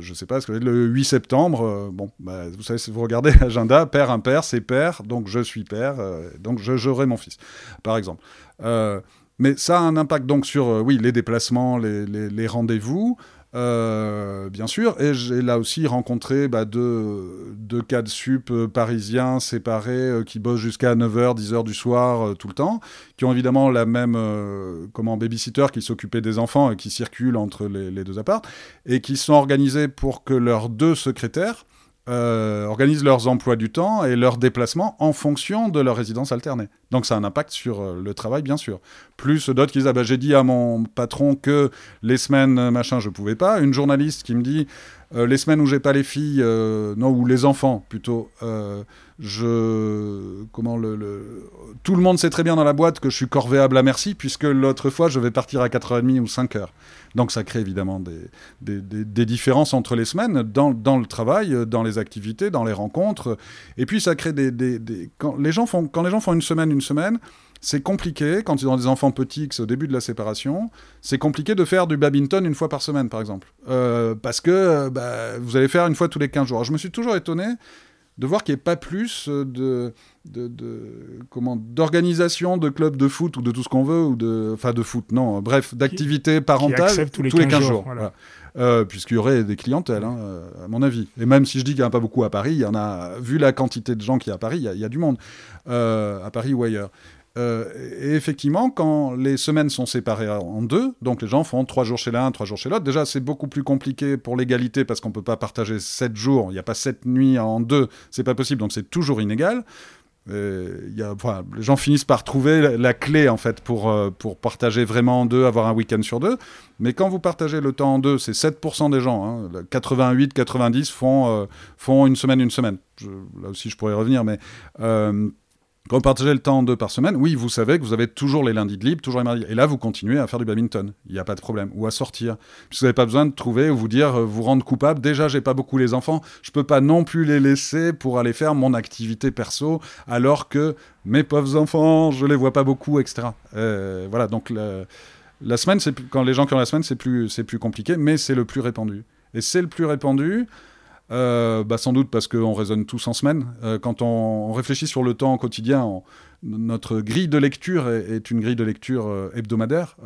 je ne sais pas, est-ce que le 8 septembre Bon, bah, vous savez, si vous regardez [laughs] l'agenda, père-impair, c'est père, donc je suis père, donc je j'aurai mon fils, par exemple. Mais ça a un impact donc sur oui, les déplacements, les rendez-vous, euh, bien sûr, et j'ai là aussi rencontré bah, deux, deux cadres sup euh, parisiens séparés euh, qui bossent jusqu'à 9h, 10h du soir tout le temps, qui ont évidemment la même comment babysitter qui s'occupait des enfants et qui circulent entre les, les deux apparts, et qui sont organisés pour que leurs deux secrétaires euh, organisent leurs emplois du temps et leurs déplacements en fonction de leur résidence alternée. Donc ça a un impact sur euh, le travail, bien sûr. Plus d'autres qui disent ah bah, j'ai dit à mon patron que les semaines euh, machin je pouvais pas. Une journaliste qui me dit les semaines où j'ai pas les filles, non ou les enfants plutôt, je comment le, tout le monde sait très bien dans la boîte que je suis corvéable à merci puisque l'autre fois je vais partir à 4h30 ou 5h. Donc ça crée évidemment des, des, différences entre les semaines dans, dans, le travail, dans les activités, dans les rencontres. Et puis ça crée des... Quand, les gens font, quand les gens font une semaine, une semaine, c'est compliqué, quand ils ont des enfants petits, que c'est au début de la séparation, c'est compliqué de faire du badminton une fois par semaine, par exemple. Euh, parce que bah, vous allez faire une fois tous les 15 jours. je me suis toujours étonné de voir qu'il n'y ait pas plus de, de, comment d'organisation de clubs de foot ou de tout ce qu'on veut ou de enfin de foot non bref d'activités parentales tous les, 15, jours, euh, puisqu'il y aurait des clientèles hein, euh, à mon avis. Et même si je dis qu'il n'y en a pas beaucoup à Paris il y en a vu la quantité de gens qui y a à Paris il y, a du monde euh, à Paris ou ailleurs euh, et effectivement, quand les semaines sont séparées en deux, donc les gens font trois jours chez l'un, trois jours chez l'autre, déjà c'est beaucoup plus compliqué pour l'égalité parce qu'on ne peut pas partager sept jours, il n'y a pas sept nuits en deux, c'est pas possible, donc c'est toujours inégal. Euh, les gens finissent par trouver la, clé en fait pour, euh, pour partager vraiment en deux, avoir un week-end sur deux. Mais quand vous partagez le temps en deux, c'est 7% des gens. 88, hein. 90 font, font une semaine, une semaine. là aussi, je pourrais revenir, mais quand vous partagez le temps en deux par semaine, oui, vous savez que vous avez toujours les lundis de libre, toujours les mardis. Et là, vous continuez à faire du badminton. Il n'y a pas de problème. Ou à sortir. Puisque vous n'avez pas besoin de trouver ou vous dire, euh, vous rendre coupable. Déjà, j'ai pas beaucoup les enfants. Je peux pas non plus les laisser pour aller faire mon activité perso, alors que mes pauvres enfants, je les vois pas beaucoup, etc. Euh, voilà. Donc, la semaine, c'est quand les gens qui ont la semaine, c'est plus compliqué, mais c'est le plus répandu. Et c'est le plus répandu. Euh, bah sans doute parce qu'on raisonne tous en semaine. Euh, quand on, réfléchit sur le temps quotidien, notre grille de lecture est, une grille de lecture euh, hebdomadaire.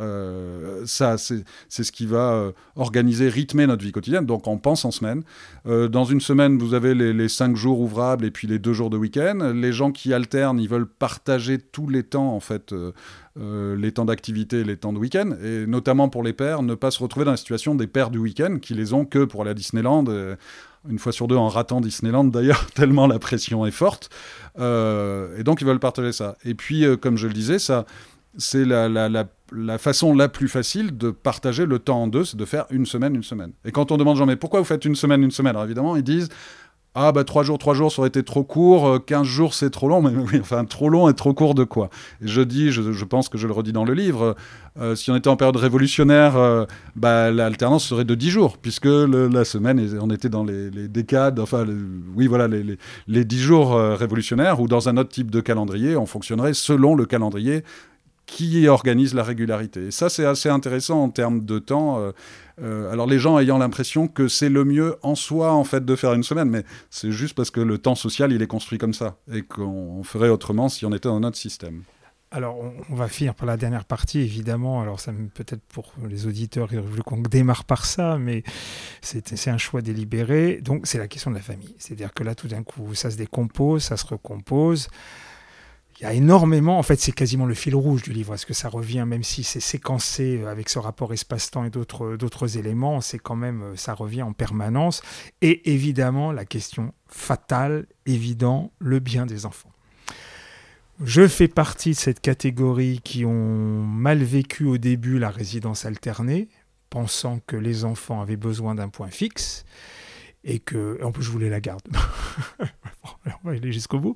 ça, c'est ce qui va organiser, rythmer notre vie quotidienne. Donc on pense en semaine. dans une semaine, vous avez les, les, cinq jours ouvrables et puis les deux jours de week-end. Les gens qui alternent, ils veulent partager tous les temps, en fait. Les temps d'activité, les temps de week-end, et notamment pour les pères, ne pas se retrouver dans la situation des pères du week-end qui les ont que pour aller à Disneyland une fois sur deux en ratant Disneyland [laughs] d'ailleurs, tellement la pression est forte. Euh, et donc ils veulent partager ça. Et puis, euh, comme je le disais, ça, c'est la, la, la, façon la plus facile de partager le temps en deux, c'est de faire une semaine, une semaine. Et quand on demande gens, mais pourquoi vous faites une semaine, une semaine? Alors évidemment, ils disent, ah bah trois jours, trois jours, ça aurait été trop court, 15 euh, jours c'est trop long, mais oui, [laughs] enfin trop long et trop court de quoi? Je dis, je, pense que je le redis dans le livre, euh, si on était en période révolutionnaire, euh, bah, l'alternance serait de 10 jours, puisque la semaine, on était dans les, décades, enfin oui voilà, les, les, 10 jours révolutionnaires, ou dans un autre type de calendrier, on fonctionnerait selon le calendrier qui organise la régularité. Et ça, c'est assez intéressant en termes de temps. Euh, alors les gens ayant l'impression que c'est le mieux en soi, en fait, de faire une semaine, mais c'est juste parce que le temps social, il est construit comme ça, et qu'on ferait autrement si on était dans notre système. Alors, on, va finir par la dernière partie, évidemment. Alors, ça peut-être pour les auditeurs, auraient voulu qu'on démarre par ça, mais c'est un choix délibéré. Donc, c'est la question de la famille. C'est-à-dire que là, tout d'un coup, ça se décompose, ça se recompose il y a énormément, en fait, c'est quasiment le fil rouge du livre. Est-ce que ça revient, même si c'est séquencé avec ce rapport espace-temps et d'autres éléments, c'est quand même, ça revient en permanence. Et évidemment, la question fatale, évident, le bien des enfants. Je fais partie de cette catégorie qui ont mal vécu au début la résidence alternée, pensant que les enfants avaient besoin d'un point fixe et que, en plus, je voulais la garde. [laughs] on va aller jusqu'au bout.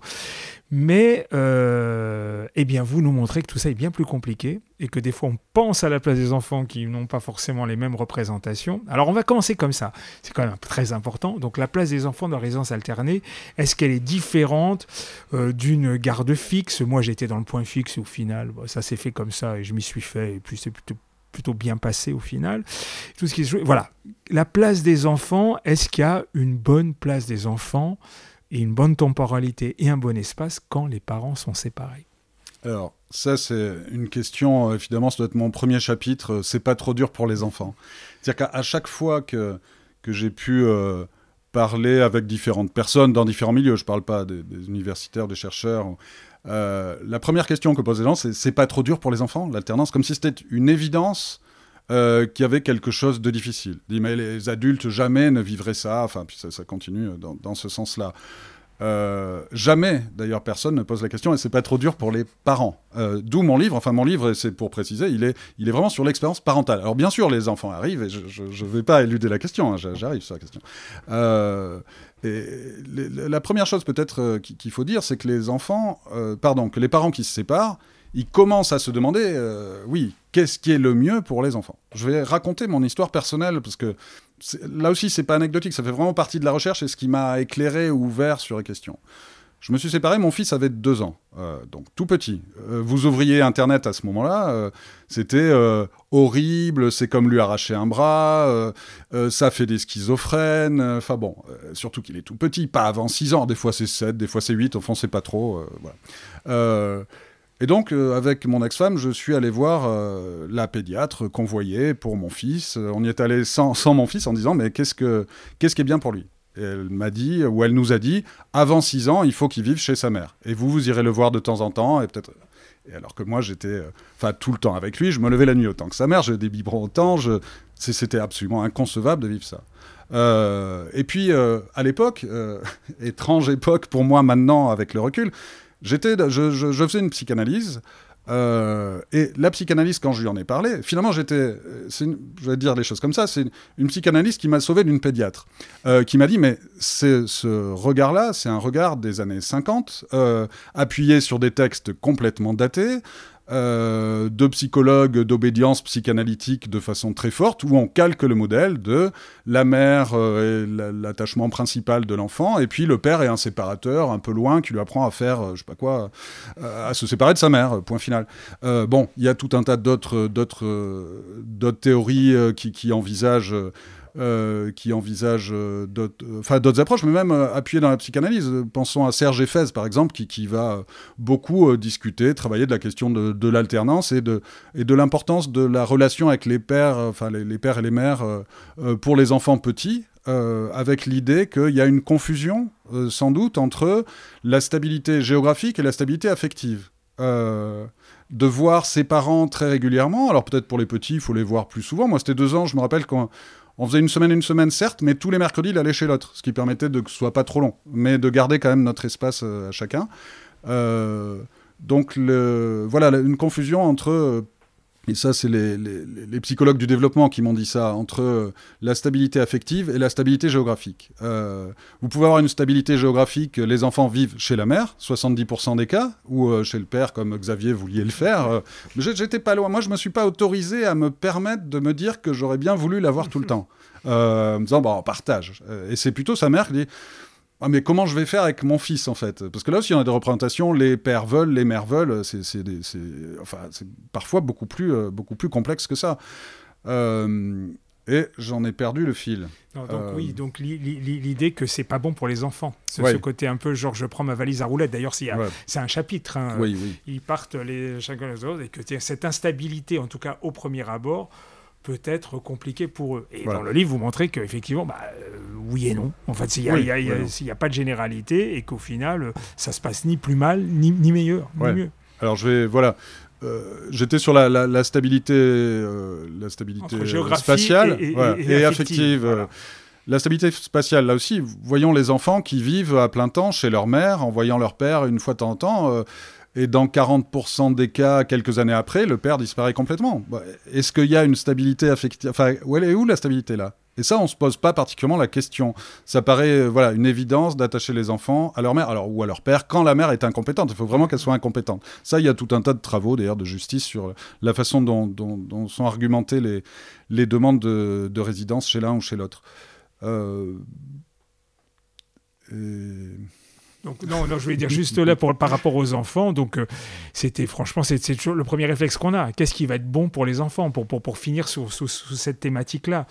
Mais, euh, eh bien, vous nous montrez que tout ça est bien plus compliqué et que des fois, on pense à la place des enfants qui n'ont pas forcément les mêmes représentations. Alors, on va commencer comme ça. C'est quand même très important. Donc, la place des enfants dans la résidence alternée, est-ce qu'elle est différente euh, d'une garde fixe? Moi, j'étais dans le point fixe au final, ça s'est fait comme ça et je m'y suis fait. Et puis, c'est plutôt plutôt bien passé au final. Tout ce qui Voilà. La place des enfants, est-ce qu'il y a une bonne place des enfants et une bonne temporalité et un bon espace quand les parents sont séparés? Alors, ça, c'est une question, euh, évidemment, ça doit être mon premier chapitre, euh, c'est pas trop dur pour les enfants. C'est-à-dire qu'à chaque fois que, que j'ai pu euh, parler avec différentes personnes dans différents milieux, je parle pas des, universitaires, des chercheurs, la première question que posent les gens, c'est c'est pas trop dur pour les enfants, l'alternance, comme si c'était une évidence qu'il y avait quelque chose de difficile. Mais les adultes jamais ne vivraient ça, enfin, puis ça, continue dans, ce sens-là. Euh, jamais, d'ailleurs, personne ne pose la question, et c'est pas trop dur pour les parents. Euh, d'où mon livre, enfin mon livre, c'est pour préciser, il est, vraiment sur l'expérience parentale. Alors bien sûr, les enfants arrivent, et je ne vais pas éluder la question, hein, j'arrive sur la question. Euh, et la première chose peut-être qu'il faut dire, c'est que les enfants, pardon, que les parents qui se séparent, ils commencent à se demander, oui, qu'est-ce qui est le mieux pour les enfants? Je vais raconter mon histoire personnelle, parce que là aussi, c'est pas anecdotique, ça fait vraiment partie de la recherche et ce qui m'a éclairé ou ouvert sur les questions. Je me suis séparé, mon fils avait deux ans, euh, donc tout petit. Euh, vous ouvriez Internet à ce moment-là, euh, c'était horrible, c'est comme lui arracher un bras, ça fait des schizophrènes, enfin bon, surtout qu'il est tout petit, pas avant 6 ans, des fois c'est 7, des fois c'est 8, au fond c'est pas trop. Et donc, avec mon ex-femme, je suis allé voir la pédiatre qu'on voyait pour mon fils. On y est allé sans, mon fils en disant Mais qu'est-ce, que, qu'est-ce qui est bien pour lui? Elle m'a dit, ou elle nous a dit, avant 6 ans, il faut qu'il vive chez sa mère. Et vous, vous irez le voir de temps en temps, et peut-être. Et alors que moi, j'étais, enfin, tout le temps avec lui, je me levais la nuit autant que sa mère, j'ai des biberons autant, je... c'était absolument inconcevable de vivre ça. et puis, à l'époque, [laughs] étrange époque pour moi maintenant avec le recul, J'étais, je, faisais une psychanalyse. Euh, et la psychanalyse, quand je lui en ai parlé, finalement, j'étais, je vais dire les choses comme ça, c'est une, psychanalyse qui m'a sauvé d'une pédiatre, euh, qui m'a dit, mais ce regard-là, c'est un regard des années 50, euh, appuyé sur des textes complètement datés, euh, de psychologues d'obédience psychanalytique de façon très forte, où on calque le modèle de la mère euh, l'attachement principal de l'enfant, et puis le père est un séparateur un peu loin qui lui apprend à faire, euh, je sais pas quoi, à se séparer de sa mère, point final. bon, il y a tout un tas d'autres théories qui, qui envisagent euh, qui envisage euh, d'autres approches, mais même euh, appuyé dans la psychanalyse. Pensons à Serge Effez, par exemple, qui, qui va beaucoup discuter, travailler de la question de, l'alternance et de, et de l'importance de la relation avec les pères, enfin les, pères et les mères pour les enfants petits. avec l'idée qu'il y a une confusion, sans doute, entre la stabilité géographique et la stabilité affective. de voir ses parents très régulièrement. Alors peut-être pour les petits, il faut les voir plus souvent. Moi, c'était deux ans, je me rappelle quand on faisait une semaine, une semaine, certes, mais tous les mercredis, il allait chez l'autre, ce qui permettait de que ce soit pas trop long, mais de garder quand même notre espace euh, à chacun. Euh, donc, le, voilà, une confusion entre euh, et ça, c'est les, psychologues du développement qui m'ont dit ça, entre euh, la stabilité affective et la stabilité géographique. Euh, vous pouvez avoir une stabilité géographique, les enfants vivent chez la mère, 70% des cas, ou euh, chez le père, comme Xavier vouliez le faire. mais j'étais pas loin. Moi, je me suis pas autorisé à me permettre de me dire que j'aurais bien voulu l'avoir tout le temps. en disant, bon, on partage. Et c'est plutôt sa mère qui dit, ah, mais comment je vais faire avec mon fils en fait? Parce que là aussi on a des représentations, les pères veulent, les mères veulent, c'est enfin, parfois beaucoup plus, euh, beaucoup plus complexe que ça. Euh, et j'en ai perdu le fil. donc oui, euh, donc l'idée que c'est pas bon pour les enfants, ce, côté un peu genre je prends ma valise à roulettes. D'ailleurs, c'est un chapitre. Hein. Oui, oui. Ils partent les chacun les autres et que cette instabilité, en tout cas au premier abord, peut être compliqué pour eux. Et dans le livre, vous montrez qu'effectivement, bah, euh, oui et non. En fait, il n'y a, pas de généralité et qu'au final, ça se passe ni plus mal, ni, ni meilleur, ni mieux. Alors, je vais. Voilà. Euh, j'étais sur la, la, stabilité, euh, la stabilité spatiale et, affective. La stabilité spatiale, là aussi, voyons les enfants qui vivent à plein temps chez leur mère, en voyant leur père une fois de temps en temps. Et dans 40% des cas, quelques années après, le père disparaît complètement. Bah, est-ce qu'il y a une stabilité affective Enfin, où est où la stabilité là? Et ça, on se pose pas particulièrement la question. Ça paraît, euh, voilà, une évidence d'attacher les enfants à leur mère, alors ou à leur père, quand la mère est incompétente. Il faut vraiment qu'elle soit incompétente. Ça, il y a tout un tas de travaux d'ailleurs de justice sur la façon dont, sont argumentées les, les demandes de, de résidence chez l'un ou chez l'autre. Euh... Et... Donc non, non, je vais dire juste là par rapport aux enfants. Donc euh, c'était franchement, c'est toujours le premier réflexe qu'on a. Qu'est-ce qui va être bon pour les enfants pour, finir sous, cette thématique-là?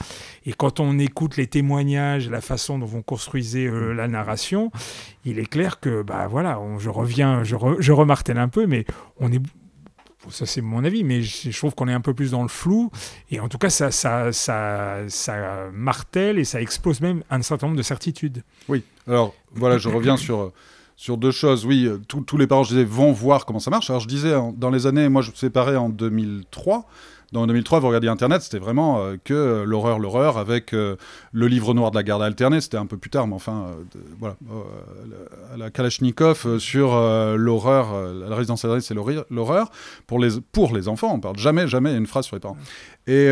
Et quand on écoute les témoignages, la façon dont vous construisez euh, la narration, il est clair que, bah voilà, je reviens, je, je remartèle un peu, mais on est ça c'est mon avis, mais je, trouve qu'on est un peu plus dans le flou. Et en tout cas, ça, ça, ça, ça martèle et ça expose même un certain nombre de certitudes. Oui, alors voilà, je reviens sur, sur deux choses. Oui, tous les parents, je disais, vont voir comment ça marche. Alors je disais, dans les années, moi je me séparé en 2003 dans 2003, vous regardiez Internet, c'était vraiment euh, que l'horreur, l'horreur, avec euh, le livre noir de la garde alternée, c'était un peu plus tard, mais enfin, euh, voilà, la Kalachnikov sur l'horreur, la résidence c'est l'horreur, pour les, pour les enfants, on parle jamais, jamais une phrase sur les parents. Et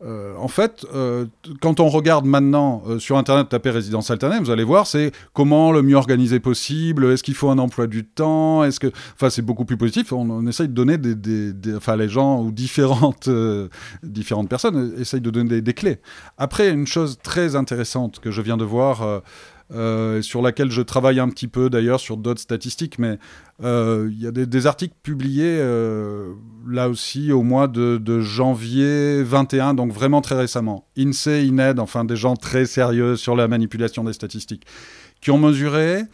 euh, en fait, euh, quand on regarde maintenant euh, sur Internet taper résidence alternée, vous allez voir, c'est comment le mieux organiser possible, est-ce qu'il faut un emploi du temps, est-ce que... Enfin, c'est beaucoup plus positif, on, essaye de donner des... Enfin, les gens ou différentes, différentes personnes essayent de donner des, des, clés. Après, une chose très intéressante que je viens de voir... Euh, sur laquelle je travaille un petit peu d'ailleurs sur d'autres statistiques, mais euh, il y a des, articles publiés euh, là aussi au mois de, janvier 21, donc vraiment très récemment. INSEE, INED, enfin des gens très sérieux sur la manipulation des statistiques, qui ont mesuré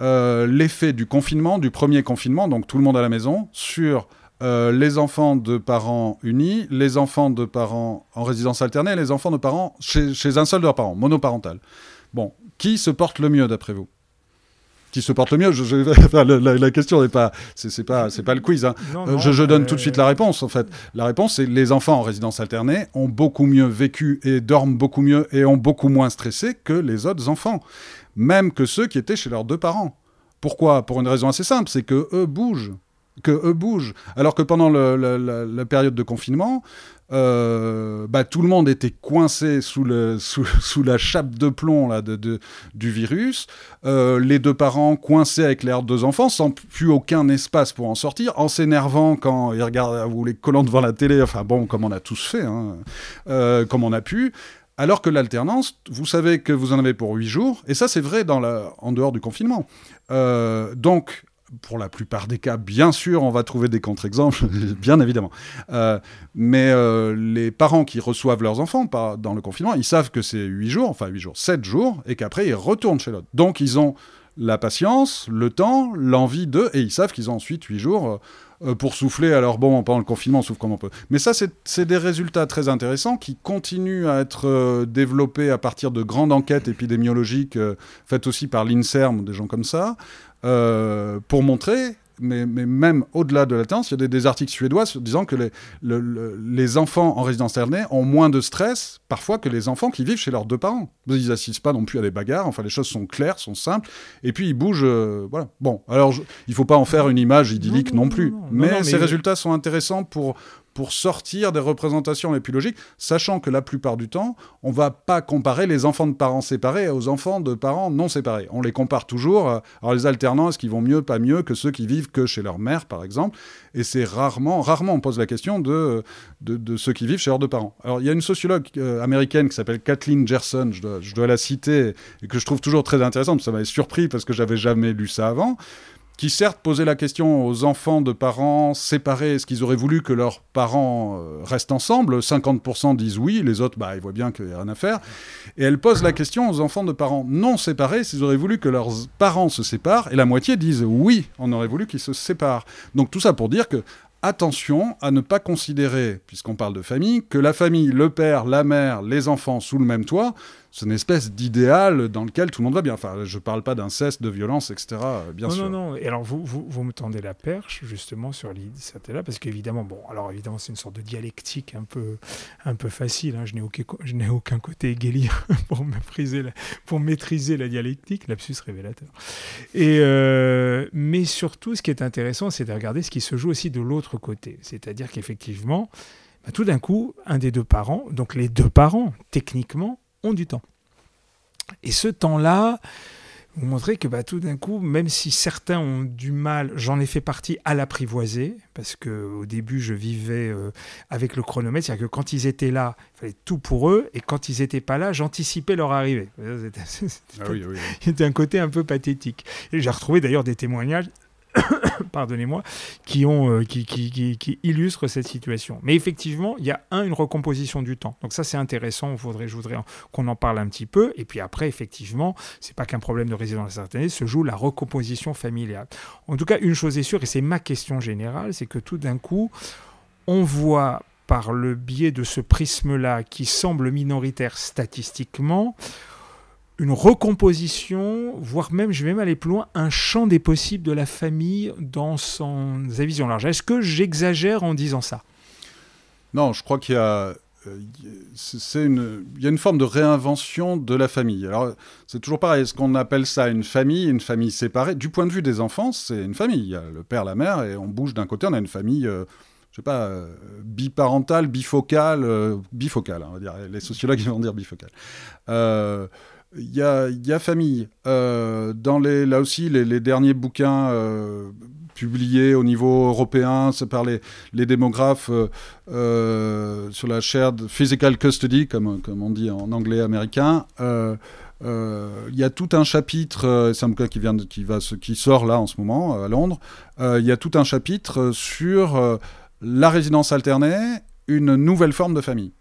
l'effet du confinement, du premier confinement, donc tout le monde à la maison, sur les enfants de parents unis, les enfants de parents en résidence alternée les enfants de parents chez, chez un seul de leurs parents, monoparental. Bon, qui se porte le mieux d'après vous? Qui se porte le mieux? Je, [laughs] la, question n'est pas c'est pas c'est pas le quiz hein. euh, je, donne tout de suite la réponse en fait. La réponse c'est les enfants en résidence alternée ont beaucoup mieux vécu et dorment beaucoup mieux et ont beaucoup moins stressé que les autres enfants. Même que ceux qui étaient chez leurs deux parents. Pourquoi? Pour une raison assez simple c'est que eux bougent. Que eux bougent. Alors que pendant la période de confinement euh, bah, tout le monde était coincé sous, le, [laughs] sous, la chape de plomb là, de, du virus. Euh, les deux parents coincés avec leurs deux enfants, sans plus aucun espace pour en sortir, en s'énervant quand ils regardent ou les collants devant la télé, enfin bon, comme on a tous fait, hein, euh, comme on a pu. Alors que l'alternance, vous savez que vous en avez pour huit jours, et ça c'est vrai dans la, en dehors du confinement. donc pour la plupart des cas, bien sûr, on va trouver des contre-exemples, [laughs] bien évidemment. Euh, mais euh, les parents qui reçoivent leurs enfants dans le confinement, ils savent que c'est 8 jours, enfin 8 jours, 7 jours, et qu'après ils retournent chez l'autre. Donc ils ont la patience, le temps, l'envie de, et ils savent qu'ils ont ensuite 8 jours euh, pour souffler. Alors bon, pendant le confinement, on souffle comme on peut. Mais ça, c'est des résultats très intéressants qui continuent à être développés à partir de grandes enquêtes épidémiologiques faites aussi par l'INSERM, des gens comme ça. Euh, pour montrer mais, même au-delà de latence, il y a des, articles suédois disant que les, les, enfants en résidence alternée ont moins de stress parfois que les enfants qui vivent chez leurs deux parents. Ils n'assistent pas non plus à des bagarres, enfin les choses sont claires, sont simples, et puis ils bougent, euh, voilà. Bon, alors il il faut pas en faire une image idyllique non, plus, mais, ces résultats sont intéressants pour, pour sortir des représentations les plus logiques, sachant que la plupart du temps, on va pas comparer les enfants de parents séparés aux enfants de parents non séparés. On les compare toujours. Euh, alors les alternants, est-ce qu'ils vont mieux, pas mieux que ceux qui vivent que chez leur mère, par exemple? Et c'est rarement, rarement on pose la question de, ceux qui vivent chez leurs deux parents. Alors il y a une sociologue euh, américaine qui s'appelle Kathleen Gerson, je dois, je dois, la citer, et que je trouve toujours très intéressante, ça m'avait surpris parce que j'avais jamais lu ça avant qui certes posait la question aux enfants de parents séparés, est-ce qu'ils auraient voulu que leurs parents euh, restent ensemble? 50% disent oui, les autres, bah, ils voient bien qu'il n'y a rien à faire. Et elle pose la question aux enfants de parents non séparés, s'ils auraient voulu que leurs parents se séparent, et la moitié disent oui, on aurait voulu qu'ils se séparent. Donc tout ça pour dire que attention à ne pas considérer, puisqu'on parle de famille, que la famille, le père, la mère, les enfants sous le même toit, c'est une espèce d'idéal dans lequel tout le monde va bien. Enfin, je ne parle pas d'inceste, de violence, etc. Bien sûr. Non, non, non. Et alors, vous, vous, vous me tendez la perche, justement, sur l'idée là parce qu'évidemment, bon, alors évidemment, c'est une sorte de dialectique un peu, un peu facile. Hein. Je n'ai aucun, aucun côté guélien [laughs] pour, maîtriser la, pour maîtriser la dialectique, lapsus révélateur. Et, euh, mais surtout, ce qui est intéressant, c'est de regarder ce qui se joue aussi de l'autre côté. C'est-à-dire qu'effectivement, bah, tout d'un coup, un des deux parents, donc les deux parents, techniquement, ont du temps. Et ce temps-là, vous montrer que bah, tout d'un coup, même si certains ont du mal, j'en ai fait partie à l'apprivoiser, parce qu'au début, je vivais euh, avec le chronomètre, c'est-à-dire que quand ils étaient là, il fallait tout pour eux, et quand ils n'étaient pas là, j'anticipais leur arrivée. C'était ah [laughs] un côté un peu pathétique. Et j'ai retrouvé d'ailleurs des témoignages [coughs] pardonnez-moi, euh, qui, illustrent cette situation. Mais effectivement, il y a un, une recomposition du temps. Donc ça, c'est intéressant. Faudrait, je voudrais qu'on en parle un petit peu. Et puis après, effectivement, c'est pas qu'un problème de résidence alternée, se joue la recomposition familiale. En tout cas, une chose est sûre, et c'est ma question générale, c'est que tout d'un coup, on voit par le biais de ce prisme-là, qui semble minoritaire statistiquement, une recomposition, voire même, je vais même aller plus loin, un champ des possibles de la famille dans son, sa vision large. Est-ce que j'exagère en disant ça? Non, je crois qu'il y a, euh, c'est une, il y a une forme de réinvention de la famille. Alors, c'est toujours pareil. Est-ce qu'on appelle ça une famille, une famille séparée? Du point de vue des enfants, c'est une famille. Il y a le père, la mère, et on bouge d'un côté, on a une famille. Euh, je sais pas, euh, biparentale, bifocale, bifocale, hein, on va dire. Les sociologues vont dire bifocale. Il y a, famille. Euh, dans les, là aussi, les, derniers bouquins euh, publiés au niveau européen c'est par les, démographes euh, sur la shared physical custody, comme, comme on dit en anglais américain. il y a tout un chapitre, c'est un bouquin qui, vient qui, va, qui sort là en ce moment à Londres, il y a tout un chapitre sur la résidence alternée, une nouvelle forme de famille.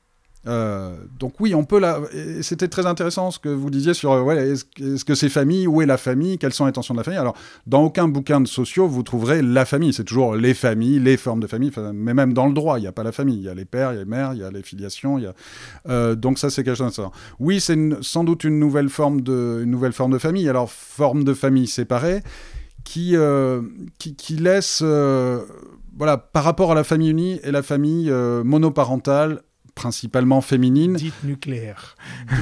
Euh, donc oui, on peut la. C'était très intéressant ce que vous disiez sur euh, est-ce que c'est famille, où est la famille, quelles sont les intentions de la famille? Alors dans aucun bouquin de sociaux vous trouverez la famille. C'est toujours les familles, les formes de famille. Mais même dans le droit, il n'y a pas la famille. Il y a les pères, il y a les mères, il y a les filiations. Euh, donc ça c'est quelque chose d'intéressant. Oui, c'est sans doute une nouvelle forme de nouvelle forme de famille. Alors forme de famille séparée qui qui, qui, laisse voilà, par rapport à la famille unie et la famille monoparentale, principalement féminine. Dite nucléaire.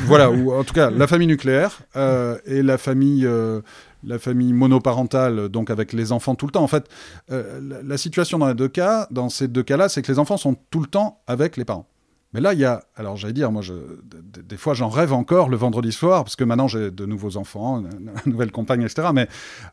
voilà, ou en tout cas la famille nucléaire euh, et la famille, euh, la famille monoparentale, donc avec les enfants tout le temps. En fait, euh, la, situation dans les deux cas, dans ces deux cas-là, c'est que les enfants sont tout le temps avec les parents. Mais là, il y a, alors j'allais dire, moi, je, des fois, j'en rêve encore le vendredi soir, parce que maintenant j'ai de nouveaux enfants, [laughs] une, nouvelle compagne, etc. Mais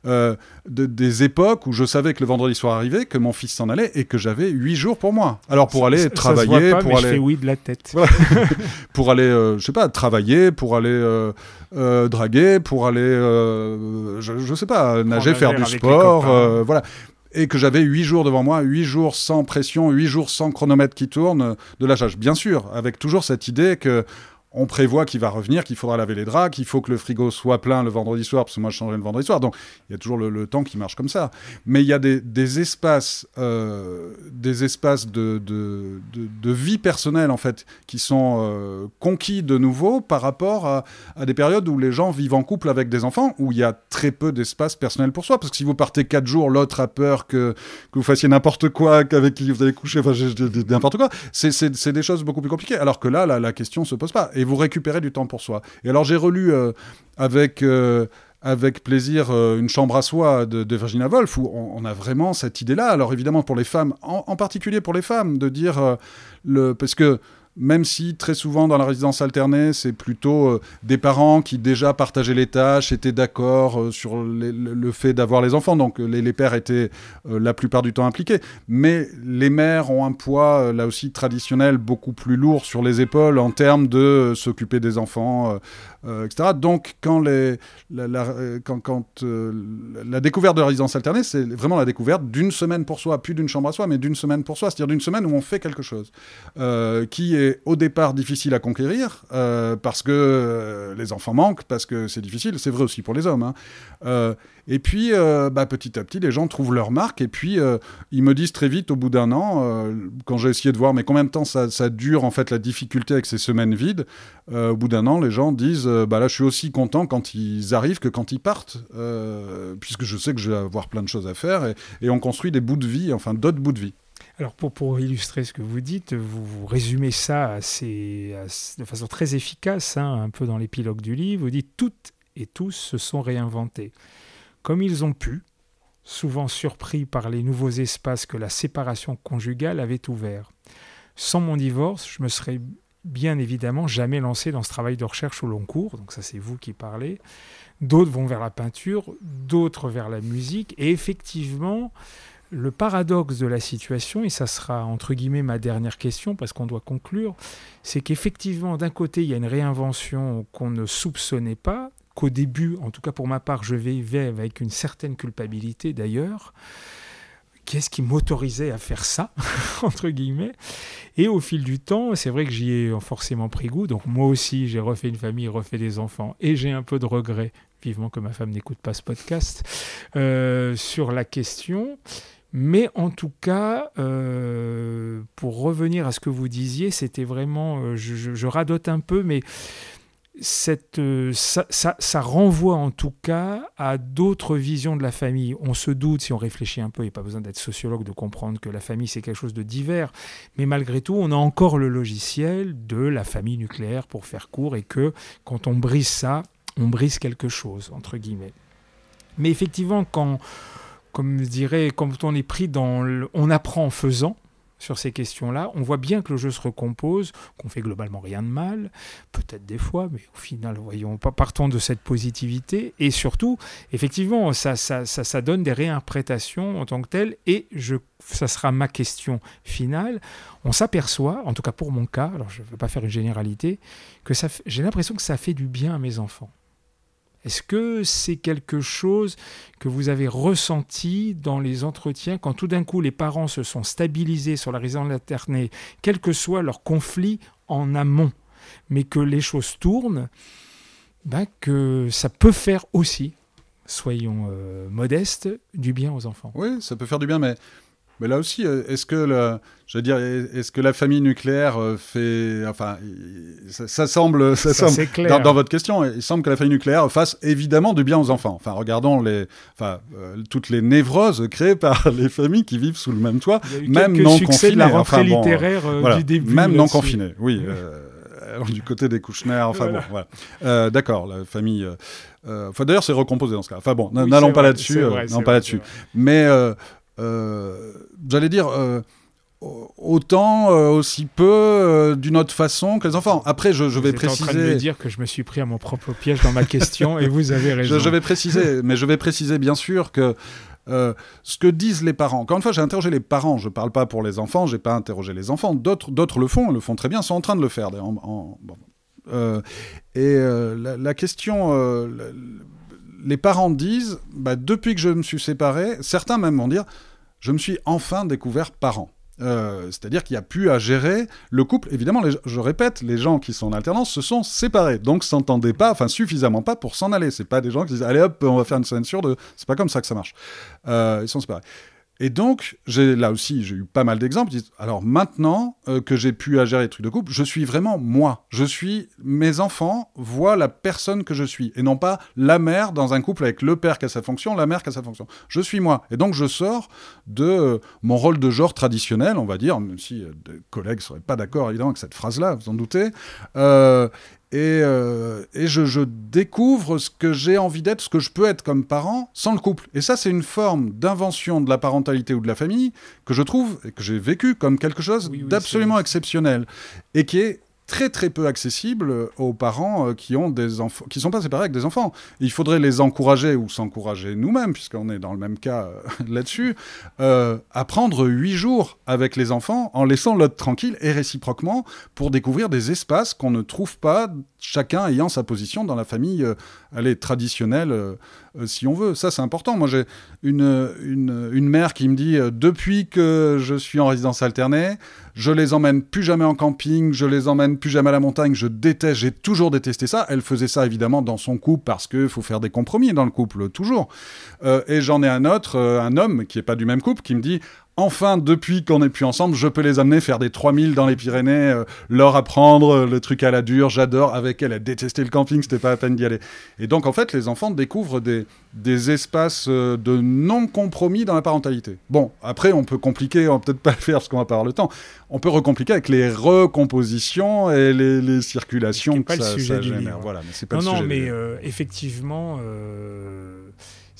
euh, des époques où je savais que le vendredi soir arrivait, que mon fils s'en allait et que j'avais huit jours pour moi. Alors pour aller travailler, pour aller, je fais oui de la tête, [laughs] pour aller, euh, je sais pas, travailler, pour aller euh, draguer, pour aller, je, je, sais pas, nager, faire du sport, voilà et que j'avais huit jours devant moi, huit jours sans pression, huit jours sans chronomètre qui tourne de lâchage. Bien sûr, avec toujours cette idée que on prévoit qu'il va revenir, qu'il faudra laver les draps, qu'il faut que le frigo soit plein le vendredi soir, parce que moi je changerai le vendredi soir. Donc il y a toujours le, temps qui marche comme ça. Mais il y a des, espaces, euh, des espaces de, de, vie personnelle en fait, qui sont euh, conquis de nouveau par rapport à, des périodes où les gens vivent en couple avec des enfants, où il y a très peu d'espace personnel pour soi. Parce que si vous partez quatre jours, l'autre a peur que, que vous fassiez n'importe quoi, qu'avec qui vous allez coucher, enfin n'importe quoi. C'est des choses beaucoup plus compliquées. Alors que là, la, la question se pose pas vous récupérez du temps pour soi. Et alors j'ai relu euh, avec euh, avec plaisir euh, une chambre à soi de, Virginia Woolf où on, a vraiment cette idée-là. Alors évidemment pour les femmes, en, en, particulier pour les femmes, de dire le parce que même si très souvent dans la résidence alternée, c'est plutôt euh, des parents qui déjà partageaient les tâches, étaient d'accord euh, sur le, fait d'avoir les enfants, donc les, pères étaient euh, la plupart du temps impliqués. Mais les mères ont un poids, là aussi traditionnel, beaucoup plus lourd sur les épaules en termes de s'occuper des enfants, etc. Donc quand, quand, quand la découverte de résidence alternée, c'est vraiment la découverte d'une semaine pour soi, plus d'une chambre à soi, mais d'une semaine pour soi, c'est-à-dire d'une semaine où on fait quelque chose qui est au départ difficile à conquérir euh, parce que euh, les enfants manquent, parce que c'est difficile. C'est vrai aussi pour les hommes. Hein. Euh, et puis, bah, petit à petit, les gens trouvent leur marque. Et puis, ils me disent très vite, au bout d'un an, quand j'ai essayé de voir, mais combien de temps ça, dure en fait la difficulté avec ces semaines vides, au bout d'un an, les gens disent, bah là, je suis aussi content quand ils arrivent que quand ils partent, puisque je sais que je vais avoir plein de choses à faire. Et, on construit des bouts de vie, enfin d'autres bouts de vie. Alors pour, pour, illustrer ce que vous dites, vous, résumez ça assez, de façon très efficace, hein, un peu dans l'épilogue du livre. Vous dites toutes et tous se sont réinventés. Comme ils ont pu, souvent surpris par les nouveaux espaces que la séparation conjugale avait ouverts. Sans mon divorce, je me serais bien évidemment jamais lancé dans ce travail de recherche au long cours, donc ça c'est vous qui parlez. D'autres vont vers la peinture, d'autres vers la musique, et effectivement, le paradoxe de la situation, et ça sera entre guillemets ma dernière question parce qu'on doit conclure, c'est qu'effectivement d'un côté il y a une réinvention qu'on ne soupçonnait pas, qu'au début, en tout cas pour ma part, je vivais avec une certaine culpabilité d'ailleurs, qu'est-ce qui m'autorisait à faire ça, [laughs] entre guillemets. Et au fil du temps, c'est vrai que j'y ai forcément pris goût. Donc moi aussi, j'ai refait une famille, refait des enfants. Et j'ai un peu de regret, vivement que ma femme n'écoute pas ce podcast, euh, sur la question. Mais en tout cas, euh, pour revenir à ce que vous disiez, c'était vraiment, euh, je, je, radote un peu, mais euh, ça, ça, renvoie en tout cas à d'autres visions de la famille. On se doute, si on réfléchit un peu, il n'y a pas besoin d'être sociologue de comprendre que la famille c'est quelque chose de divers, mais malgré tout, on a encore le logiciel de la famille nucléaire pour faire court et que quand on brise ça, on brise quelque chose, entre guillemets. Mais effectivement, quand, comme je quand on est pris dans... On apprend en faisant, sur ces questions-là. On voit bien que le jeu se recompose, qu'on fait globalement rien de mal, peut-être des fois, mais au final, voyons, partons de cette positivité. Et surtout, effectivement, ça, ça, ça, donne des réinterprétations en tant que telles. Et je, ça sera ma question finale. On s'aperçoit, en tout cas pour mon cas, alors je ne veux pas faire une généralité, que j'ai l'impression que ça fait du bien à mes enfants. Est-ce que c'est quelque chose que vous avez ressenti dans les entretiens quand tout d'un coup les parents se sont stabilisés sur la résidence alternée, quel que soit leur conflit en amont, mais que les choses tournent, ben que ça peut faire aussi, soyons euh, modestes, du bien aux enfants? Oui, ça peut faire du bien, mais mais là aussi, euh, est-ce que, le, je veux dire, est-ce que la famille nucléaire euh, fait, enfin, ça, semble, ça, semble dans, dans, votre question, il semble que la famille nucléaire fasse évidemment du bien aux enfants. Enfin, regardons les, enfin, euh, toutes les névroses créées [laughs] par les familles qui vivent sous le même toit, même non confinées. de la rentrée littéraire du début. Même non confinées, oui. [laughs] du côté des Kouchner, enfin bon, voilà. D'accord, la famille. enfin, d'ailleurs, c'est recomposé dans ce cas. Enfin bon, n'allons pas là-dessus. non, pas là-dessus. Mais euh, j'allais dire, euh, autant, euh, aussi peu, d'une autre façon que les enfants. Après, je, je vais préciser. en train de me dire que je me suis pris à mon propre piège dans ma question et vous avez raison. Je, vais préciser, mais je vais préciser bien sûr que ce que disent les parents. Encore une fois, j'ai interrogé les parents. Je ne parle pas pour les enfants. J'ai pas interrogé les enfants. D'autres, le font, le font très bien, sont en train de le faire. En, et la, la, question, les parents disent, bah, depuis que je me suis séparé, certains même vont dire, je me suis enfin découvert parent. Euh, c'est-à-dire qu'il n'y a plus à gérer le couple. Évidemment, je répète, les gens qui sont en alternance se sont séparés, donc s'entendaient pas, enfin suffisamment pas pour s'en aller. C'est pas des gens qui disent allez hop, on va faire une censure de. C'est pas comme ça que ça marche. Euh, ils sont séparés. Et donc, là aussi, j'ai eu pas mal d'exemples. Alors maintenant euh, que j'ai pu agir les trucs de couple, je suis vraiment moi. Je suis, mes enfants voient la personne que je suis, et non pas la mère dans un couple avec le père qui a sa fonction, la mère qui a sa fonction. Je suis moi. Et donc, je sors de euh, mon rôle de genre traditionnel, on va dire, même si euh, des collègues seraient pas d'accord, évidemment, avec cette phrase-là, vous en doutez. Et, euh, et je, je, découvre ce que j'ai envie d'être, ce que je peux être comme parent sans le couple. Et ça, c'est une forme d'invention de la parentalité ou de la famille que je trouve et que j'ai vécu comme quelque chose d'absolument exceptionnel et qui est très très peu accessible aux parents euh, qui ont des enfants, qui sont pas séparés avec des enfants. Il faudrait les encourager ou s'encourager nous-mêmes, puisqu'on est dans le même cas euh, [laughs] là-dessus, euh, à prendre huit jours avec les enfants en laissant l'autre tranquille et réciproquement pour découvrir des espaces qu'on ne trouve pas, chacun ayant sa position dans la famille, elle traditionnelle. Si on veut. Ça, c'est important. Moi, j'ai une, une, mère qui me dit depuis que je suis en résidence alternée, je les emmène plus jamais en camping, je les emmène plus jamais à la montagne, je déteste, j'ai toujours détesté ça. Elle faisait ça évidemment dans son couple parce qu'il faut faire des compromis dans le couple, toujours. Euh, et j'en ai un autre, euh, un homme qui n'est pas du même couple, qui me dit enfin, depuis qu'on n'est plus ensemble, je peux les amener faire des 3000 dans les Pyrénées, euh, leur apprendre euh, le truc à la dure. J'adore. Avec elle, elle détestait le camping, c'était pas la peine d'y aller. Et donc, en fait, les enfants découvrent des, des espaces euh, de non-compromis dans la parentalité. Bon, après, on peut compliquer, on va peut-être pas le [laughs] faire parce qu'on va pas avoir le temps. On peut recompliquer avec les recompositions et les, circulations que pas ça, le sujet génère. Voilà, mais c'est pas non, le sujet. Non, mais effectivement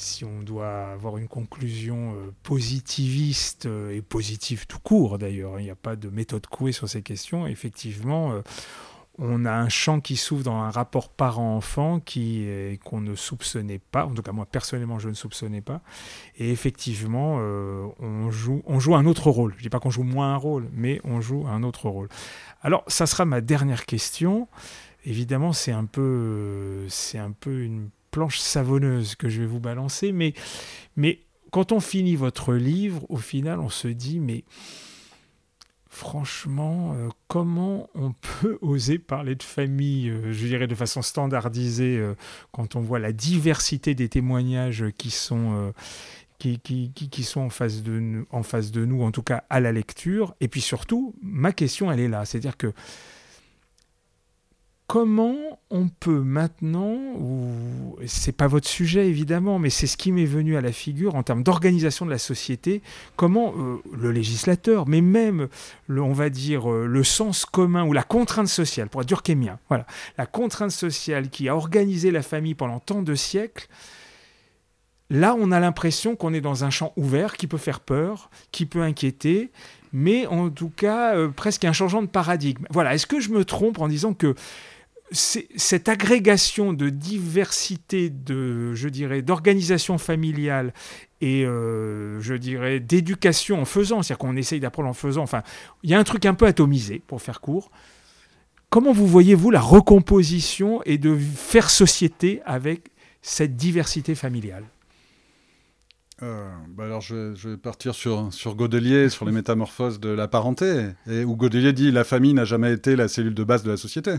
si on doit avoir une conclusion positiviste et positive tout court d'ailleurs, il n'y a pas de méthode couée sur ces questions, effectivement, on a un champ qui s'ouvre dans un rapport parent-enfant qui qu'on ne soupçonnait pas. En tout cas, moi personnellement, je ne soupçonnais pas. Et effectivement, euh, on joue, on joue un autre rôle. Je dis pas qu'on joue moins un rôle, mais on joue un autre rôle. Alors, ça sera ma dernière question. Évidemment, c'est un c'est un peu une planche savonneuse que je vais vous balancer, mais, mais quand on finit votre livre, au final, on se dit, mais franchement, euh, comment on peut [laughs] oser parler de famille, euh, je dirais de façon standardisée, euh, quand on voit la diversité des témoignages qui sont, qui, qui, qui, sont en, face de, en face de nous, en tout cas à la lecture. Et puis surtout, ma question, elle est là. C'est-à-dire que comment on peut maintenant, ou c'est pas votre sujet évidemment, mais c'est ce qui m'est venu à la figure en termes d'organisation de la société, comment euh, le législateur, mais même, on va dire, euh, le sens commun ou la contrainte sociale, pour être durkheimien, voilà, la contrainte sociale qui a organisé la famille pendant tant de siècles, là on a l'impression qu'on est dans un champ ouvert qui peut faire peur, qui peut inquiéter, mais en tout cas euh, presque un changement de paradigme. Voilà, est-ce que je me trompe en disant que cette agrégation de diversité de, je dirais, d'organisation familiale et, euh, je dirais, d'éducation en faisant, c'est-à-dire qu'on essaye d'apprendre en faisant, enfin, il y a un truc un peu atomisé, pour faire court. Comment vous voyez-vous la recomposition et de faire société avec cette diversité familiale? Euh, bah alors je, vais partir sur, sur Godelier, sur les métamorphoses de la parenté, et où Godelier dit la famille n'a jamais été la cellule de base de la société.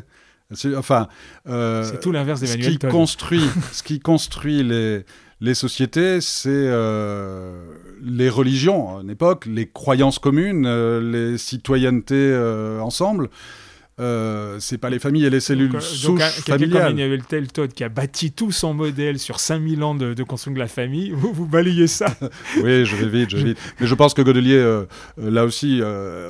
Enfin, euh, c'est tout l'inverse d'Emmanuel ce qui construit, [laughs] ce qui construit les, les sociétés, c'est euh, les religions à une époque, les croyances communes, euh, les citoyennetés ensemble. Euh, c'est pas les familles et les cellules donc, souches donc, familiales. Comme Emmanuel Todd qui a bâti tout son modèle sur 5000 ans de, de construction de la famille, [laughs] vous, vous balayez ça. [laughs] oui, je vais vite, je vais vite. Mais je pense que Godelier, euh, euh, là aussi,